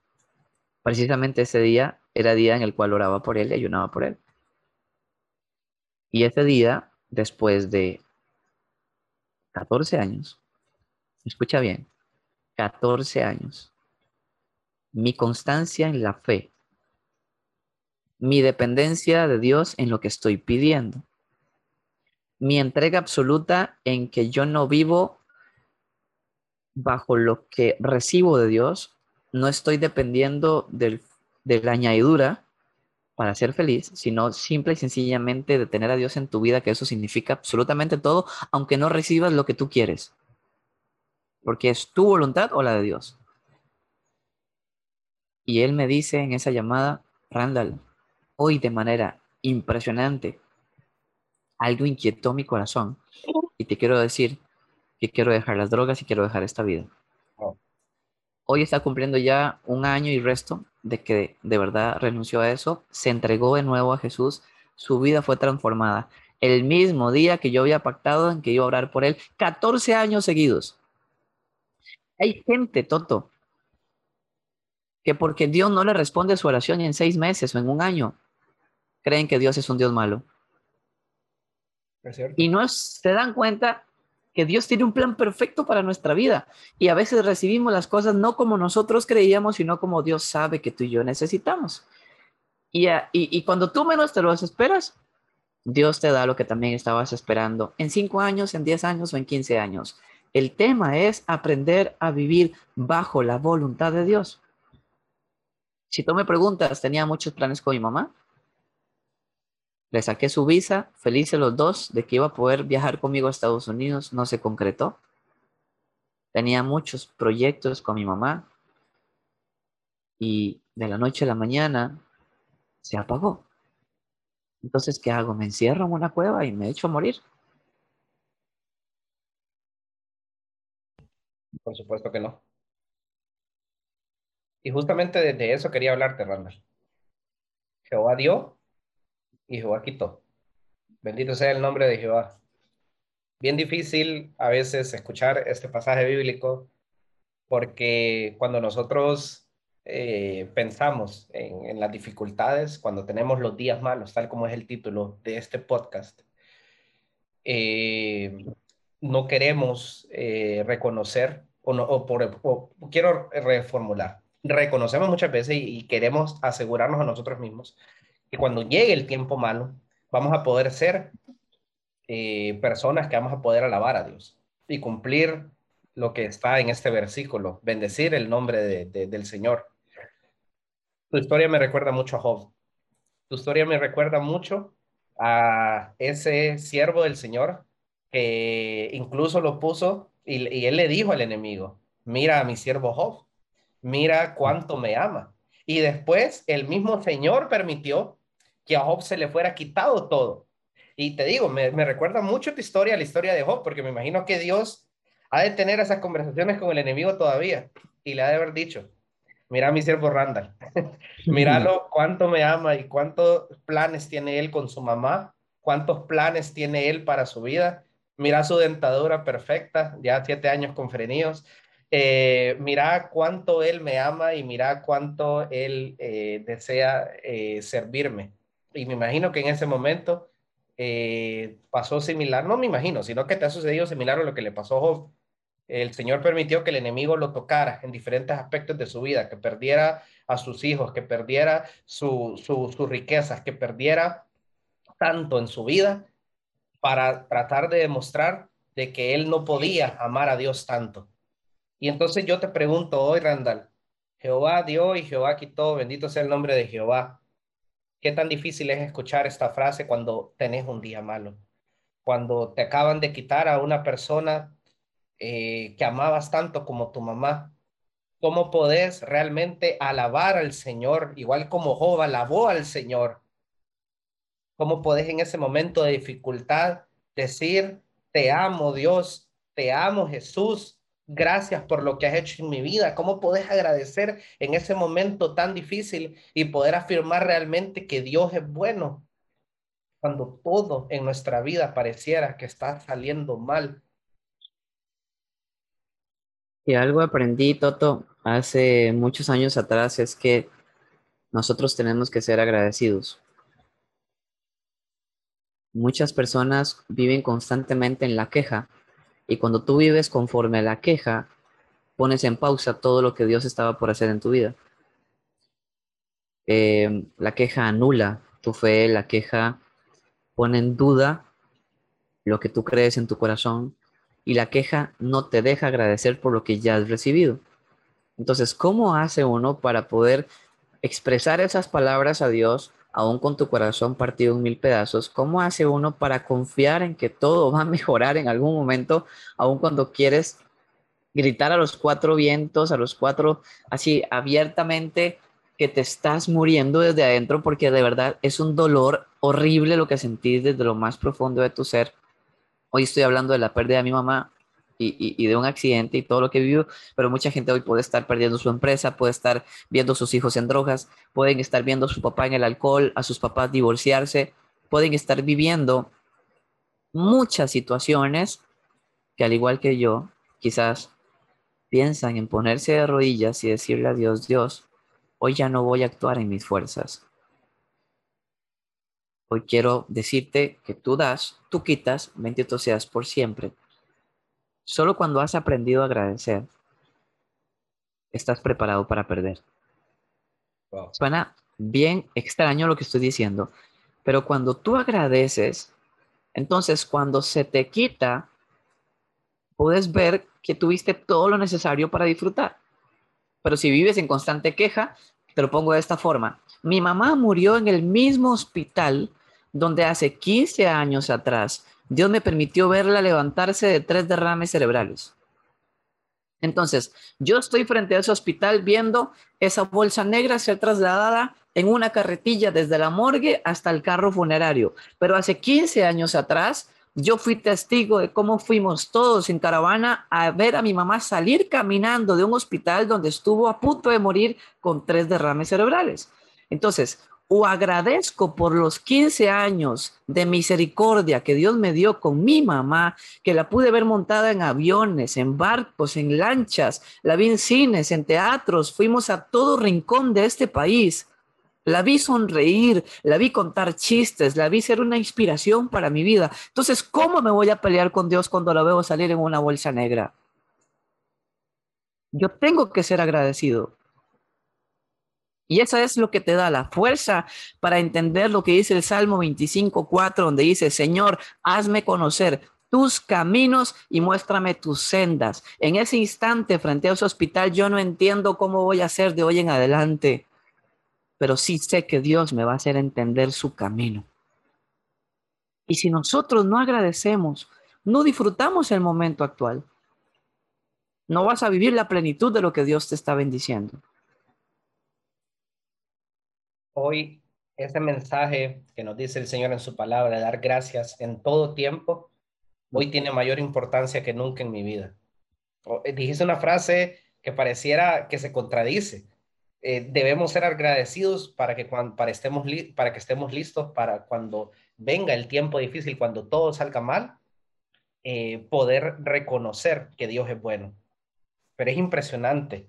Precisamente ese día era día en el cual oraba por él y ayunaba por él. Y ese día, después de 14 años, escucha bien, 14 años, mi constancia en la fe, mi dependencia de Dios en lo que estoy pidiendo, mi entrega absoluta en que yo no vivo bajo lo que recibo de Dios, no estoy dependiendo del, de la añadidura para ser feliz, sino simple y sencillamente de tener a Dios en tu vida, que eso significa absolutamente todo, aunque no recibas lo que tú quieres. Porque es tu voluntad o la de Dios. Y él me dice en esa llamada, Randall, hoy de manera impresionante, algo inquietó mi corazón. Y te quiero decir que quiero dejar las drogas y quiero dejar esta vida. Hoy está cumpliendo ya un año y resto de que de verdad renunció a eso, se entregó de nuevo a Jesús, su vida fue transformada. El mismo día que yo había pactado en que iba a orar por él, 14 años seguidos. Hay gente, Toto, que porque Dios no le responde su oración en seis meses o en un año, creen que Dios es un Dios malo. y no se dan cuenta que Dios tiene un plan perfecto para nuestra vida y a veces recibimos las cosas no como nosotros creíamos, sino como Dios sabe que tú y yo necesitamos. Y, y, cuando tú menos te lo esperas, Dios te da lo que también estabas esperando en cinco años, en diez años o en quince años. El tema es aprender a vivir bajo la voluntad de Dios. Si tú me preguntas, tenía muchos planes con mi mamá, le saqué su visa, felices los dos de que iba a poder viajar conmigo a Estados Unidos, no se concretó. Tenía muchos proyectos con mi mamá y de la noche a la mañana se apagó. Entonces, ¿qué hago? ¿Me encierro en una cueva y me echo a morir? Por supuesto que no. Y justamente de, eso quería hablarte, Randall. Jehová dio y Jehová quitó. Bendito sea el nombre de Jehová. Bien difícil a veces escuchar este pasaje bíblico porque cuando nosotros eh, pensamos en, las dificultades, cuando tenemos los días malos, tal como es el título de este podcast, eh, no queremos eh, reconocer o, no, o, por, quiero reformular. Reconocemos muchas veces y queremos asegurarnos a nosotros mismos que cuando llegue el tiempo malo, vamos a poder ser eh, personas que vamos a poder alabar a Dios y cumplir lo que está en este versículo, bendecir el nombre del Señor. Tu historia me recuerda mucho a Job. Tu historia me recuerda mucho a ese siervo del Señor que incluso lo puso y, y él le dijo al enemigo, mira a mi siervo Job, mira cuánto me ama. Y después el mismo Señor permitió que a Job se le fuera quitado todo. Y te digo, me, recuerda mucho tu historia, la historia de Job, porque me imagino que Dios ha de tener esas conversaciones con el enemigo todavía y le ha de haber dicho, mira a mi siervo Randall, míralo cuánto me ama y cuántos planes tiene él con su mamá, cuántos planes tiene él para su vida, mira su dentadura perfecta, ya siete años con frenillos, eh, mira cuánto él me ama y mira cuánto él eh, desea eh, servirme y me imagino que en ese momento eh, pasó similar, no me imagino, sino que te ha sucedido similar a lo que le pasó a Job. El Señor permitió que el enemigo lo tocara en diferentes aspectos de su vida, que perdiera a sus hijos, que perdiera sus riquezas, que perdiera tanto en su vida para tratar de demostrar de que él no podía amar a Dios tanto. Y entonces yo te pregunto hoy, Randall, Jehová dio y Jehová quitó, bendito sea el nombre de Jehová. ¿Qué tan difícil es escuchar esta frase cuando tenés un día malo? Cuando te acaban de quitar a una persona eh, que amabas tanto como tu mamá. ¿Cómo podés realmente alabar al Señor, igual como Job alabó al Señor? ¿Cómo podés en ese momento de dificultad decir, te amo Dios, te amo Jesús, Gracias por lo que has hecho en mi vida. ¿Cómo puedes agradecer en ese momento tan difícil y poder afirmar realmente que Dios es bueno cuando todo en nuestra vida pareciera que está saliendo mal? Y algo aprendí, Toto, hace muchos años atrás es que nosotros tenemos que ser agradecidos. Muchas personas viven constantemente en la queja y cuando tú vives conforme a la queja, pones en pausa todo lo que Dios estaba por hacer en tu vida. Eh, la queja anula tu fe, la queja pone en duda lo que tú crees en tu corazón y la queja no te deja agradecer por lo que ya has recibido. Entonces, ¿cómo hace uno para poder expresar esas palabras a Dios, aún con tu corazón partido en mil pedazos? ¿Cómo hace uno para confiar en que todo va a mejorar en algún momento, aún cuando quieres gritar a los cuatro vientos, a los cuatro, así abiertamente, que te estás muriendo desde adentro, porque de verdad es un dolor horrible lo que sentís desde lo más profundo de tu ser? Hoy estoy hablando de la pérdida de mi mamá y, de un accidente y todo lo que vivió, pero mucha gente hoy puede estar perdiendo su empresa, puede estar viendo a sus hijos en drogas, pueden estar viendo a su papá en el alcohol, a sus papás divorciarse, pueden estar viviendo muchas situaciones que al igual que yo, quizás piensan en ponerse de rodillas y decirle a Dios, Dios, hoy ya no voy a actuar en mis fuerzas. Hoy quiero decirte que tú das, tú quitas, bendito seas por siempre. Solo cuando has aprendido a agradecer, estás preparado para perder. Suena bien extraño lo que estoy diciendo, pero cuando tú agradeces, entonces cuando se te quita, puedes ver que tuviste todo lo necesario para disfrutar. Pero si vives en constante queja, te lo pongo de esta forma. Mi mamá murió en el mismo hospital donde hace 15 años atrás Dios me permitió verla levantarse de tres derrames cerebrales. Entonces, yo estoy frente a ese hospital viendo esa bolsa negra ser trasladada en una carretilla desde la morgue hasta el carro funerario. Pero hace 15 años atrás, yo fui testigo de cómo fuimos todos en caravana a ver a mi mamá salir caminando de un hospital donde estuvo a punto de morir con tres derrames cerebrales. Entonces, o agradezco por los 15 años de misericordia que Dios me dio con mi mamá, que la pude ver montada en aviones, en barcos, en lanchas, la vi en cines, en teatros, fuimos a todo rincón de este país. La vi sonreír, la vi contar chistes, la vi ser una inspiración para mi vida. Entonces, ¿cómo me voy a pelear con Dios cuando la veo salir en una bolsa negra? Yo tengo que ser agradecido. Y eso es lo que te da la fuerza para entender lo que dice el Salmo 25.4, donde dice, Señor, hazme conocer tus caminos y muéstrame tus sendas. En ese instante, frente a ese hospital, yo no entiendo cómo voy a hacer de hoy en adelante, pero sí sé que Dios me va a hacer entender su camino. Y si nosotros no agradecemos, no disfrutamos el momento actual, no vas a vivir la plenitud de lo que Dios te está bendiciendo hoy ese mensaje que nos dice el Señor en su palabra, dar gracias en todo tiempo, hoy tiene mayor importancia que nunca en mi vida. Eh, dijiste una frase que pareciera que se contradice. Eh, debemos ser agradecidos para que, cuando, para, estemos para que estemos listos para cuando venga el tiempo difícil, cuando todo salga mal, eh, poder reconocer que Dios es bueno. Pero es impresionante.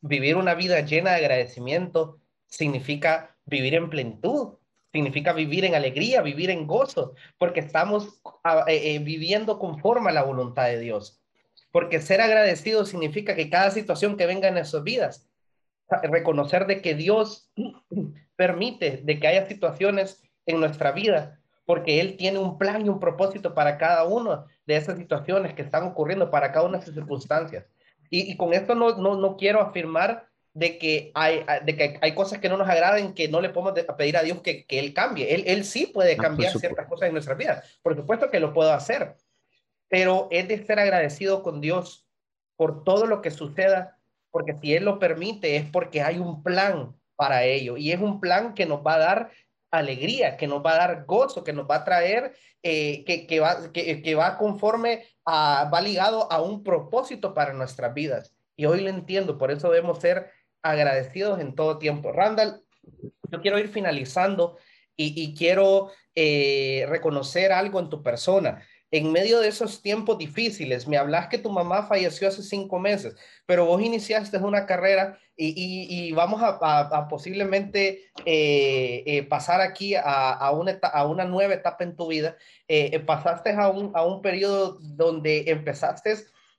Vivir una vida llena de agradecimiento significa vivir en plenitud, significa vivir en alegría, vivir en gozo, porque estamos ah, eh, eh, viviendo conforme a la voluntad de Dios. Porque ser agradecido significa que cada situación que venga en nuestras vidas, reconocer de que Dios permite de que haya situaciones en nuestra vida, porque Él tiene un plan y un propósito para cada una de esas situaciones que están ocurriendo, para cada una de esas circunstancias. Y, con esto no, no, no quiero afirmar de que hay, de que hay cosas que no nos agraden, que no le podemos pedir a Dios que, que Él cambie. Él, él sí puede ah, cambiar ciertas cosas en nuestra vida. Por supuesto que lo puedo hacer, pero es de ser agradecido con Dios por todo lo que suceda, porque si Él lo permite es porque hay un plan para ello y es un plan que nos va a dar alegría, que nos va a dar gozo, que nos va a traer, eh, que, que, va, que, que va conforme, a, va ligado a un propósito para nuestras vidas. Y hoy lo entiendo, por eso debemos ser agradecidos en todo tiempo. Randall, yo quiero ir finalizando y, quiero eh, reconocer algo en tu persona. en medio de esos tiempos difíciles, me hablas que tu mamá falleció hace cinco meses, pero vos iniciaste una carrera y, vamos a, posiblemente eh, eh, pasar aquí a, una, nueva etapa en tu vida. Pasaste a un, a un periodo donde empezaste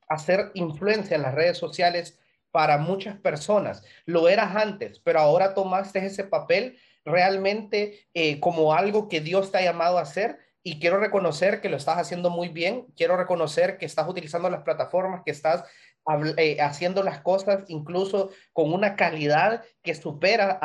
a hacer influencia en las redes sociales para muchas personas. Lo eras antes, pero ahora tomaste ese papel realmente como algo que Dios te ha llamado a hacer y quiero reconocer que lo estás haciendo muy bien, quiero reconocer que estás utilizando las plataformas, que estás eh, haciendo las cosas incluso con una calidad que supera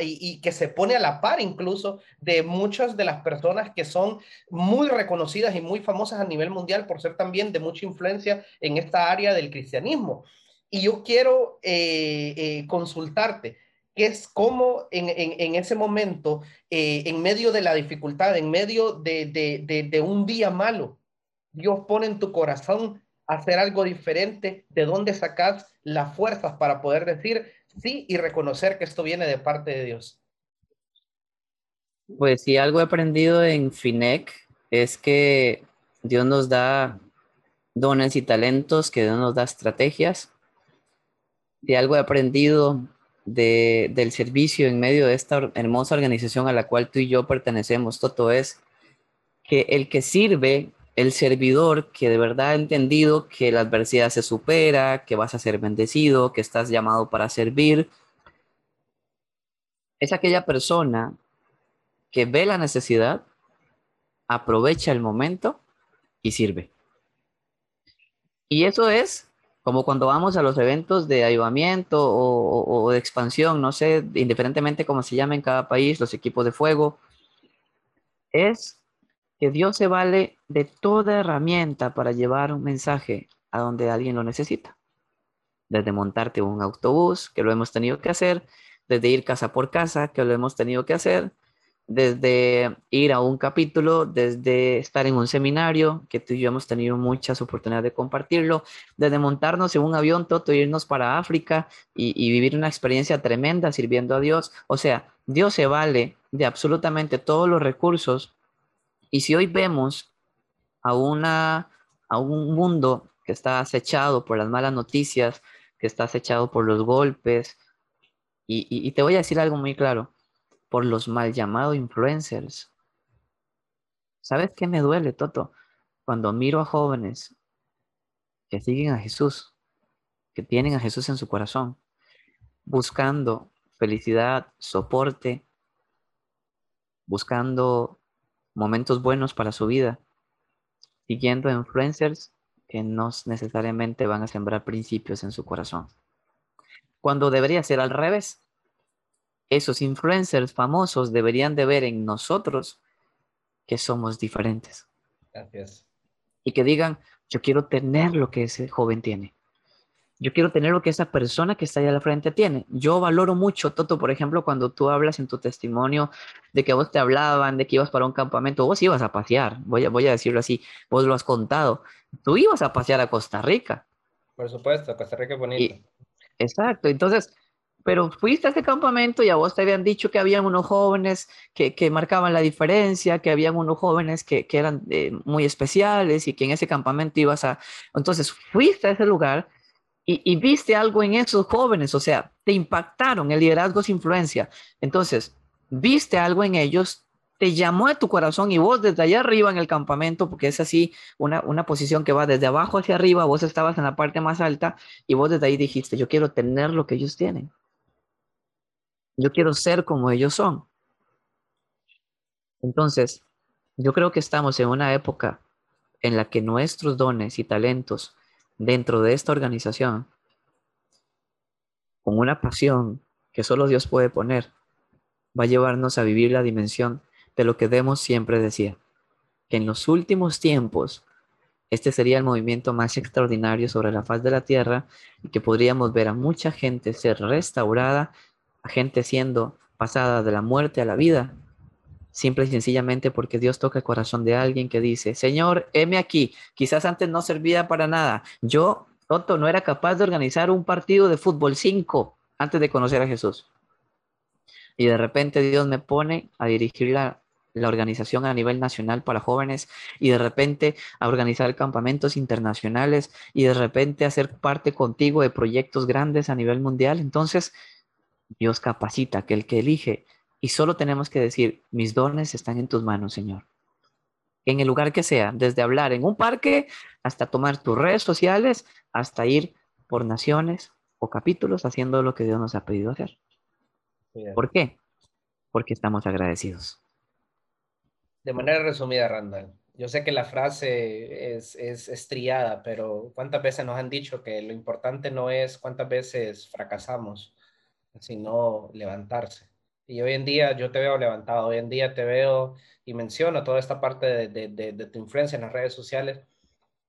y, que se pone a la par incluso de muchas de las personas que son muy reconocidas y muy famosas a nivel mundial por ser también de mucha influencia en esta área del cristianismo. Y yo quiero eh, eh, consultarte que es como en, ese momento, eh, en medio de la dificultad, en medio de, un día malo, Dios pone en tu corazón hacer algo diferente, de dónde sacas las fuerzas para poder decir sí y reconocer que esto viene de parte de Dios. Pues si algo he aprendido en FINEC es que Dios nos da dones y talentos, que Dios nos da estrategias. Si algo he aprendido del servicio en medio de esta hermosa organización a la cual tú y yo pertenecemos, Toto, es que el que sirve, el servidor que de verdad ha entendido que la adversidad se supera, que vas a ser bendecido, que estás llamado para servir, es aquella persona que ve la necesidad, aprovecha el momento y sirve. Y eso es como cuando vamos a los eventos de ayudamiento o, de expansión, no sé, indiferentemente cómo se llama en cada país, los equipos de fuego, es que Dios se vale de toda herramienta para llevar un mensaje a donde alguien lo necesita. Desde montarte un autobús, que lo hemos tenido que hacer, desde ir casa por casa, que lo hemos tenido que hacer, desde ir a un capítulo, desde estar en un seminario, que tú y yo hemos tenido muchas oportunidades de compartirlo, desde montarnos en un avión, todo irnos para África y, y, vivir una experiencia tremenda sirviendo a Dios. O sea, Dios se vale de absolutamente todos los recursos. Y si hoy vemos a, una, a un mundo que está acechado por las malas noticias, que está acechado por los golpes, y, y te voy a decir algo muy claro por los mal llamados influencers. ¿Sabes qué me duele, Toto? Cuando miro a jóvenes que siguen a Jesús, que tienen a Jesús en su corazón, buscando felicidad, soporte, buscando momentos buenos para su vida, siguiendo influencers que no necesariamente van a sembrar principios en su corazón. Cuando debería ser al revés esos influencers famosos deberían de ver en nosotros que somos diferentes. Gracias. Y que digan, yo quiero tener lo que ese joven tiene. Yo quiero tener lo que esa persona que está ahí a la frente tiene. Yo valoro mucho, Toto, por ejemplo, cuando tú hablas en tu testimonio de que vos te hablaban, de que ibas para un campamento, vos ibas a pasear, voy a, voy a decirlo así, vos lo has contado. Tú ibas a pasear a Costa Rica. Por supuesto, Costa Rica es bonito. exacto, entonces pero fuiste a ese campamento y a vos te habían dicho que habían unos jóvenes que, que marcaban la diferencia, que habían unos jóvenes que, que eran eh, muy especiales y que en ese campamento ibas a... Entonces fuiste a ese lugar y, y, viste algo en esos jóvenes, o sea, te impactaron, el liderazgo es influencia. Entonces, viste algo en ellos, te llamó a tu corazón y vos desde allá arriba en el campamento, porque es así una, una posición que va desde abajo hacia arriba, vos estabas en la parte más alta y vos desde ahí dijiste, yo quiero tener lo que ellos tienen. Yo quiero ser como ellos son. Entonces, yo creo que estamos en una época en la que nuestros dones y talentos dentro de esta organización, con una pasión que solo Dios puede poner, va a llevarnos a vivir la dimensión de lo que Demos siempre decía, que en los últimos tiempos este sería el movimiento más extraordinario sobre la faz de la tierra y que podríamos ver a mucha gente ser restaurada gente siendo pasada de la muerte a la vida, simple y sencillamente porque Dios toca el corazón de alguien que dice, Señor, heme aquí, quizás antes no servía para nada. Yo, Toto, no era capaz de organizar un partido de fútbol 5 antes de conocer a Jesús. Y de repente Dios me pone a dirigir la, organización a nivel nacional para jóvenes y de repente a organizar campamentos internacionales y de repente hacer parte contigo de proyectos grandes a nivel mundial. Entonces, Dios capacita, que el que elige, y solo tenemos que decir, mis dones están en tus manos, Señor. En el lugar que sea, desde hablar en un parque hasta tomar tus redes sociales, hasta ir por naciones o capítulos haciendo lo que Dios nos ha pedido hacer. ¿Por qué? Porque estamos agradecidos. De manera resumida, Randall, yo sé que la frase es, es estriada, pero ¿cuántas veces nos han dicho que lo importante no es cuántas veces fracasamos, sino levantarse? Y hoy en día yo te veo levantado, hoy en día te veo y menciono toda esta parte de, de, de, tu influencia en las redes sociales,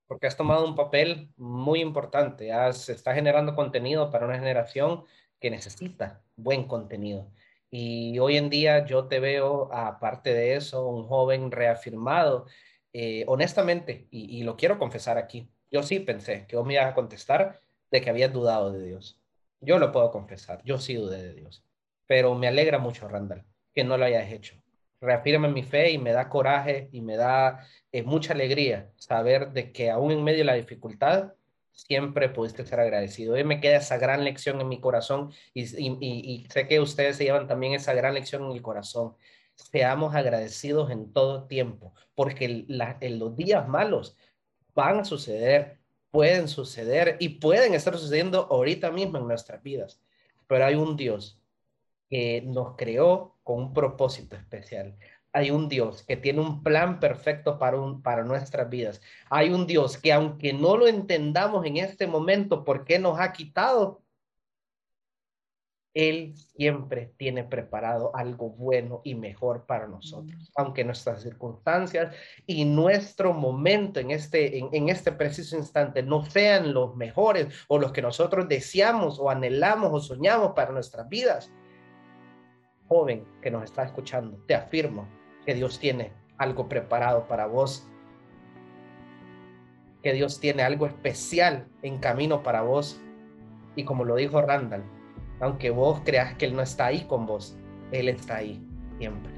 porque has tomado un papel muy importante, has, estás generando contenido para una generación que necesita buen contenido. Y hoy en día yo te veo, aparte de eso, un joven reafirmado. Eh, honestamente, y, lo quiero confesar aquí, yo sí pensé que vos me ibas a contestar de que habías dudado de Dios. Yo lo puedo confesar, yo sí dudé de Dios. Pero me alegra mucho, Randall, que no lo hayas hecho. Reafirma mi fe y me da coraje y me da eh, mucha alegría saber de que aún en medio de la dificultad, siempre pudiste ser agradecido. Hoy me queda esa gran lección en mi corazón y, sé que ustedes se llevan también esa gran lección en el corazón. Seamos agradecidos en todo tiempo, porque en los días malos van a suceder, pueden suceder y pueden estar sucediendo ahorita mismo en nuestras vidas. Pero hay un Dios que nos creó con un propósito especial hay un Dios que tiene un plan perfecto para, para nuestras vidas. Hay un Dios que aunque no lo entendamos en este momento, ¿por qué nos ha quitado? Él siempre tiene preparado algo bueno y mejor para nosotros, aunque nuestras circunstancias y nuestro momento en este, en, en este preciso instante no sean los mejores o los que nosotros deseamos o anhelamos o soñamos para nuestras vidas. Joven que nos está escuchando, te afirmo que Dios tiene algo preparado para vos, que Dios tiene algo especial en camino para vos. Y como lo dijo Randall, aunque vos creas que Él no está ahí con vos, Él está ahí siempre.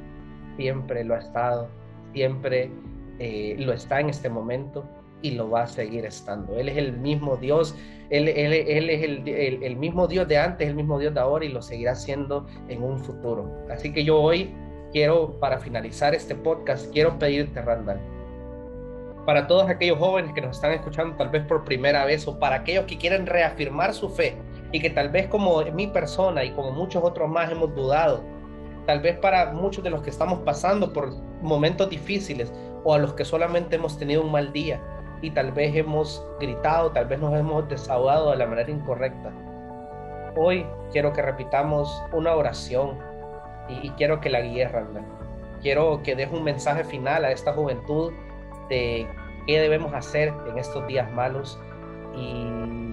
Siempre lo ha estado, siempre eh, lo está en este momento y lo va a seguir estando. Él es el mismo Dios, Él, él, es el, el, el, mismo Dios de antes, el mismo Dios de ahora y lo seguirá siendo en un futuro. Así que yo hoy quiero, para finalizar este podcast, quiero pedirte, Randall, para todos aquellos jóvenes que nos están escuchando tal vez por primera vez o para aquellos que quieren reafirmar su fe y que tal vez como mi persona y como muchos otros más hemos dudado, tal vez para muchos de los que estamos pasando por momentos difíciles o a los que solamente hemos tenido un mal día y tal vez hemos gritado, tal vez nos hemos desahogado de la manera incorrecta. Hoy quiero que repitamos una oración y, quiero que la guíes, Randall. Quiero que deje un mensaje final a esta juventud de qué debemos hacer en estos días malos y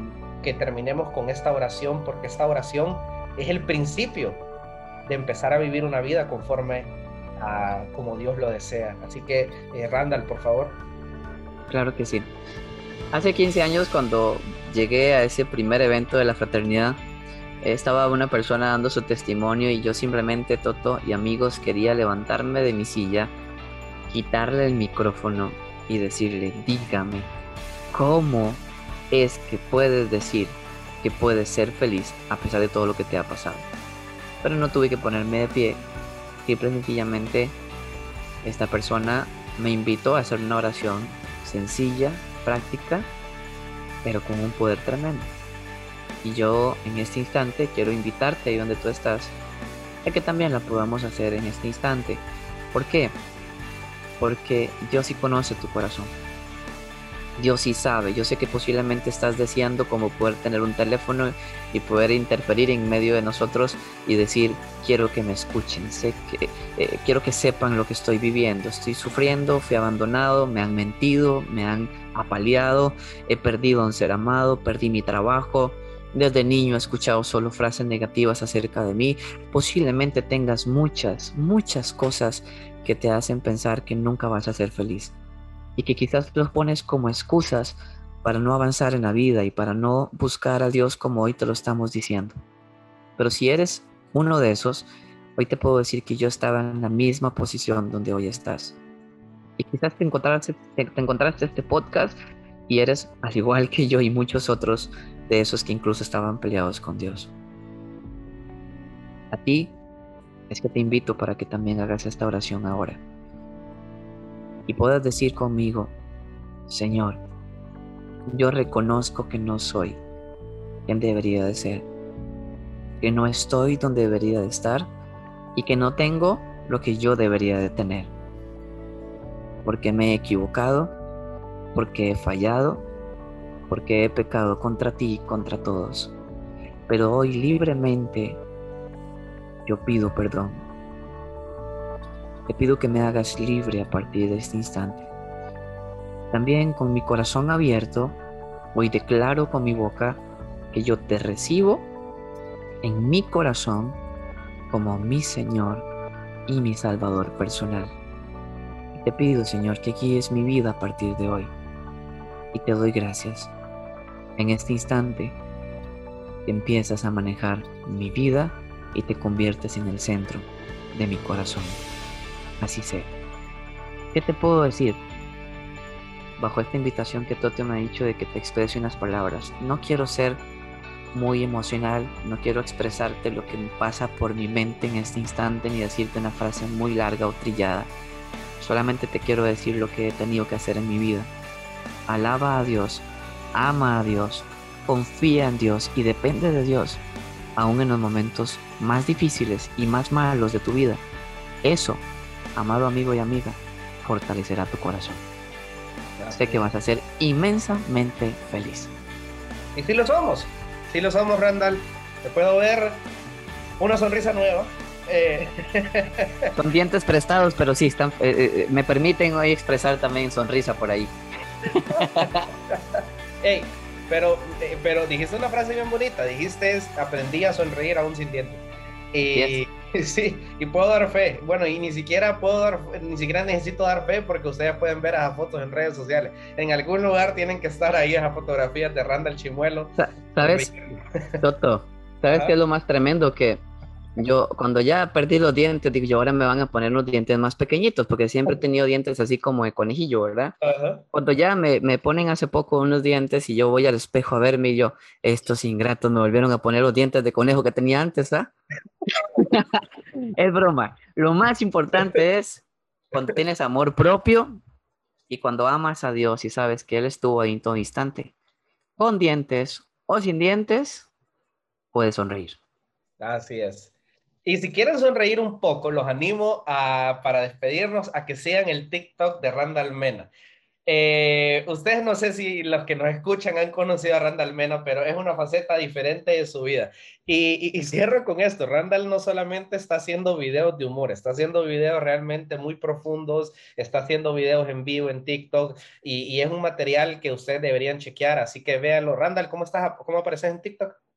que terminemos con esta oración, porque esta oración es el principio de empezar a vivir una vida conforme a como Dios lo desea. Así que, eh, Randall, por favor. Claro que sí. Hace 15 años cuando llegué a ese primer evento de la fraternidad, estaba una persona dando su testimonio y yo simplemente, Toto y amigos, quería levantarme de mi silla, quitarle el micrófono y decirle, dígame, ¿cómo es que puedes decir que puedes ser feliz a pesar de todo lo que te ha pasado? Pero no tuve que ponerme de pie, simple y sencillamente esta persona me invitó a hacer una oración sencilla, práctica, pero con un poder tremendo. Y yo en este instante quiero invitarte ahí donde tú estás a que también la podamos hacer en este instante. ¿Por qué? Porque Dios sí conoce tu corazón. Dios sí sabe. Yo sé que posiblemente estás deseando como poder tener un teléfono y poder interferir en medio de nosotros y decir, quiero que me escuchen, sé que, eh, quiero que sepan lo que estoy viviendo. Estoy sufriendo, fui abandonado, me han mentido, me han apaleado, he perdido un ser amado, perdí mi trabajo, desde niño he escuchado solo frases negativas acerca de mí. Posiblemente tengas muchas, muchas cosas que te hacen pensar que nunca vas a ser feliz. Y que quizás los pones como excusas para no avanzar en la vida y para no buscar a Dios como hoy te lo estamos diciendo. Pero si eres uno de esos, hoy te puedo decir que yo estaba en la misma posición donde hoy estás. Y quizás te encontraste, te, encontraste este podcast y eres al igual que yo y muchos otros de esos que incluso estaban peleados con Dios. A ti es que te invito para que también hagas esta oración ahora. Y puedas decir conmigo, Señor, yo reconozco que no soy quien debería de ser, que no estoy donde debería de estar y que no tengo lo que yo debería de tener. Porque me he equivocado, porque he fallado, porque he pecado contra ti y contra todos. Pero hoy libremente yo pido perdón. Te pido que me hagas libre a partir de este instante. También con mi corazón abierto, hoy declaro con mi boca que yo te recibo en mi corazón como mi Señor y mi Salvador personal. Te pido, Señor, que guíes mi vida a partir de hoy. Y te doy gracias. En este instante, empiezas a manejar mi vida y te conviertes en el centro de mi corazón. Así sea. ¿Qué te puedo decir? Bajo esta invitación que Tote me ha dicho de que te exprese unas palabras. No quiero ser muy emocional, no quiero expresarte lo que me pasa por mi mente en este instante ni decirte una frase muy larga o trillada. Solamente te quiero decir lo que he tenido que hacer en mi vida. Alaba a Dios, ama a Dios, confía en Dios y depende de Dios aún en los momentos más difíciles y más malos de tu vida. Eso, amado amigo y amiga, fortalecerá tu corazón. Sé que vas a ser inmensamente feliz. Y si lo somos, si lo somos, Randall. Te puedo ver una sonrisa nueva. Eh. Son dientes prestados, pero sí, están, eh, eh, me permiten hoy expresar también sonrisa por ahí. Hey, pero, eh, pero dijiste una frase bien bonita, dijiste aprendí a sonreír aún sin dientes. Y sí, y puedo dar fe. Bueno, y ni siquiera puedo dar, ni siquiera necesito dar fe porque ustedes pueden ver esas fotos en redes sociales. En algún lugar tienen que estar ahí esas fotografías de Randall Chimuelo. ¿Sabes, Toto? ¿Sabes qué es lo más tremendo? Que yo cuando ya perdí los dientes, digo, yo ahora me van a poner los dientes más pequeñitos, porque siempre he tenido dientes así como de conejillo, ¿verdad? Cuando ya me, me, ponen hace poco unos dientes y yo voy al espejo a verme y yo, estos ingratos me volvieron a poner los dientes de conejo que tenía antes, ¿ah? es broma. Lo más importante es cuando tienes amor propio y cuando amas a Dios y sabes que Él estuvo ahí en todo instante, con dientes o sin dientes, puedes sonreír. Así es. Y si quieren sonreír un poco, los animo a, para despedirnos a que sean el TikTok de Randall Mena. Eh, ustedes no sé si los que nos escuchan han conocido a Randall Mena, pero es una faceta diferente de su vida. Y, y, cierro con esto, Randall no solamente está haciendo videos de humor, está haciendo videos realmente muy profundos, está haciendo videos en vivo en TikTok y, y es un material que ustedes deberían chequear, así que véanlo. Randall, ¿cómo estás? ¿Cómo apareces en TikTok?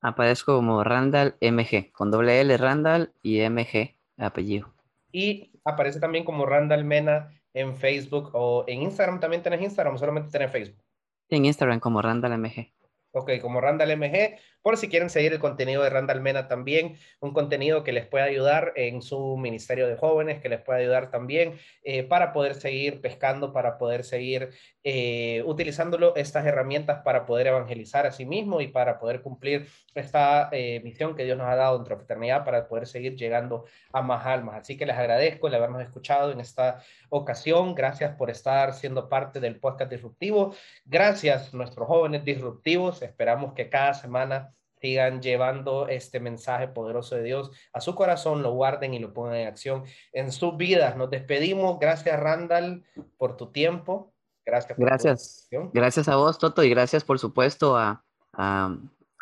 Aparezco como Randall MG, con doble L Randall y MG apellido. Y aparece también como Randall Mena en Facebook o en Instagram. ¿También tenés Instagram o solamente tenés Facebook? En Instagram como Randall MG. Ok, como Randall MG, por si quieren seguir el contenido de Randall Mena también, un contenido que les puede ayudar en su ministerio de jóvenes, que les puede ayudar también eh, para poder seguir pescando, para poder seguir eh, utilizándolo estas herramientas para poder evangelizar a sí mismo y para poder cumplir esta eh, misión que Dios nos ha dado en fraternidad para poder seguir llegando a más almas. Así que les agradezco el habernos escuchado en esta ocasión. Gracias por estar siendo parte del podcast disruptivo. Gracias nuestros jóvenes disruptivos. Esperamos que cada semana sigan llevando este mensaje poderoso de Dios a su corazón, lo guarden y lo pongan en acción en sus vidas. Nos despedimos. Gracias, Randall, por tu tiempo. Gracias. gracias. gracias a vos, Toto, y gracias, por supuesto, a, a,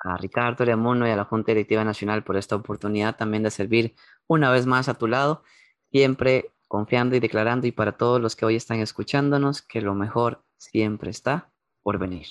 a Ricardo Leamuno y a la Junta Directiva Nacional por esta oportunidad también de servir una vez más a tu lado, siempre confiando y declarando, y para todos los que hoy están escuchándonos, que lo mejor siempre está por venir.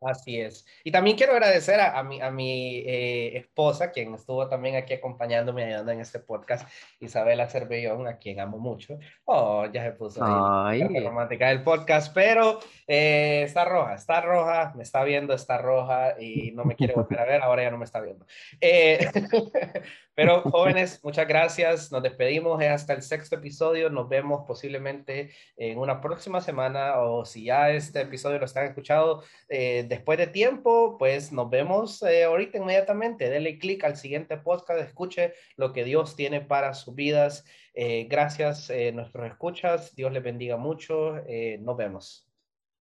Así es. Y también quiero agradecer a, a mi, a mi eh, esposa, quien estuvo también aquí acompañándome, ayudando en este podcast, Isabela Cervellón, a quien amo mucho. Oh, ya se puso ahí la romántica del podcast, pero eh, está roja, está roja, me está viendo, está roja y no me quiere volver a ver, ahora ya no me está viendo. Eh, pero jóvenes, muchas gracias, nos despedimos, es hasta el sexto episodio, nos vemos posiblemente en una próxima semana o si ya este episodio lo están escuchando eh, después de tiempo, pues nos vemos eh, ahorita inmediatamente. Denle clic al siguiente podcast, escuche lo que Dios tiene para sus vidas. Eh, gracias, eh, nuestros escuchas. Dios les bendiga mucho. Eh, nos vemos.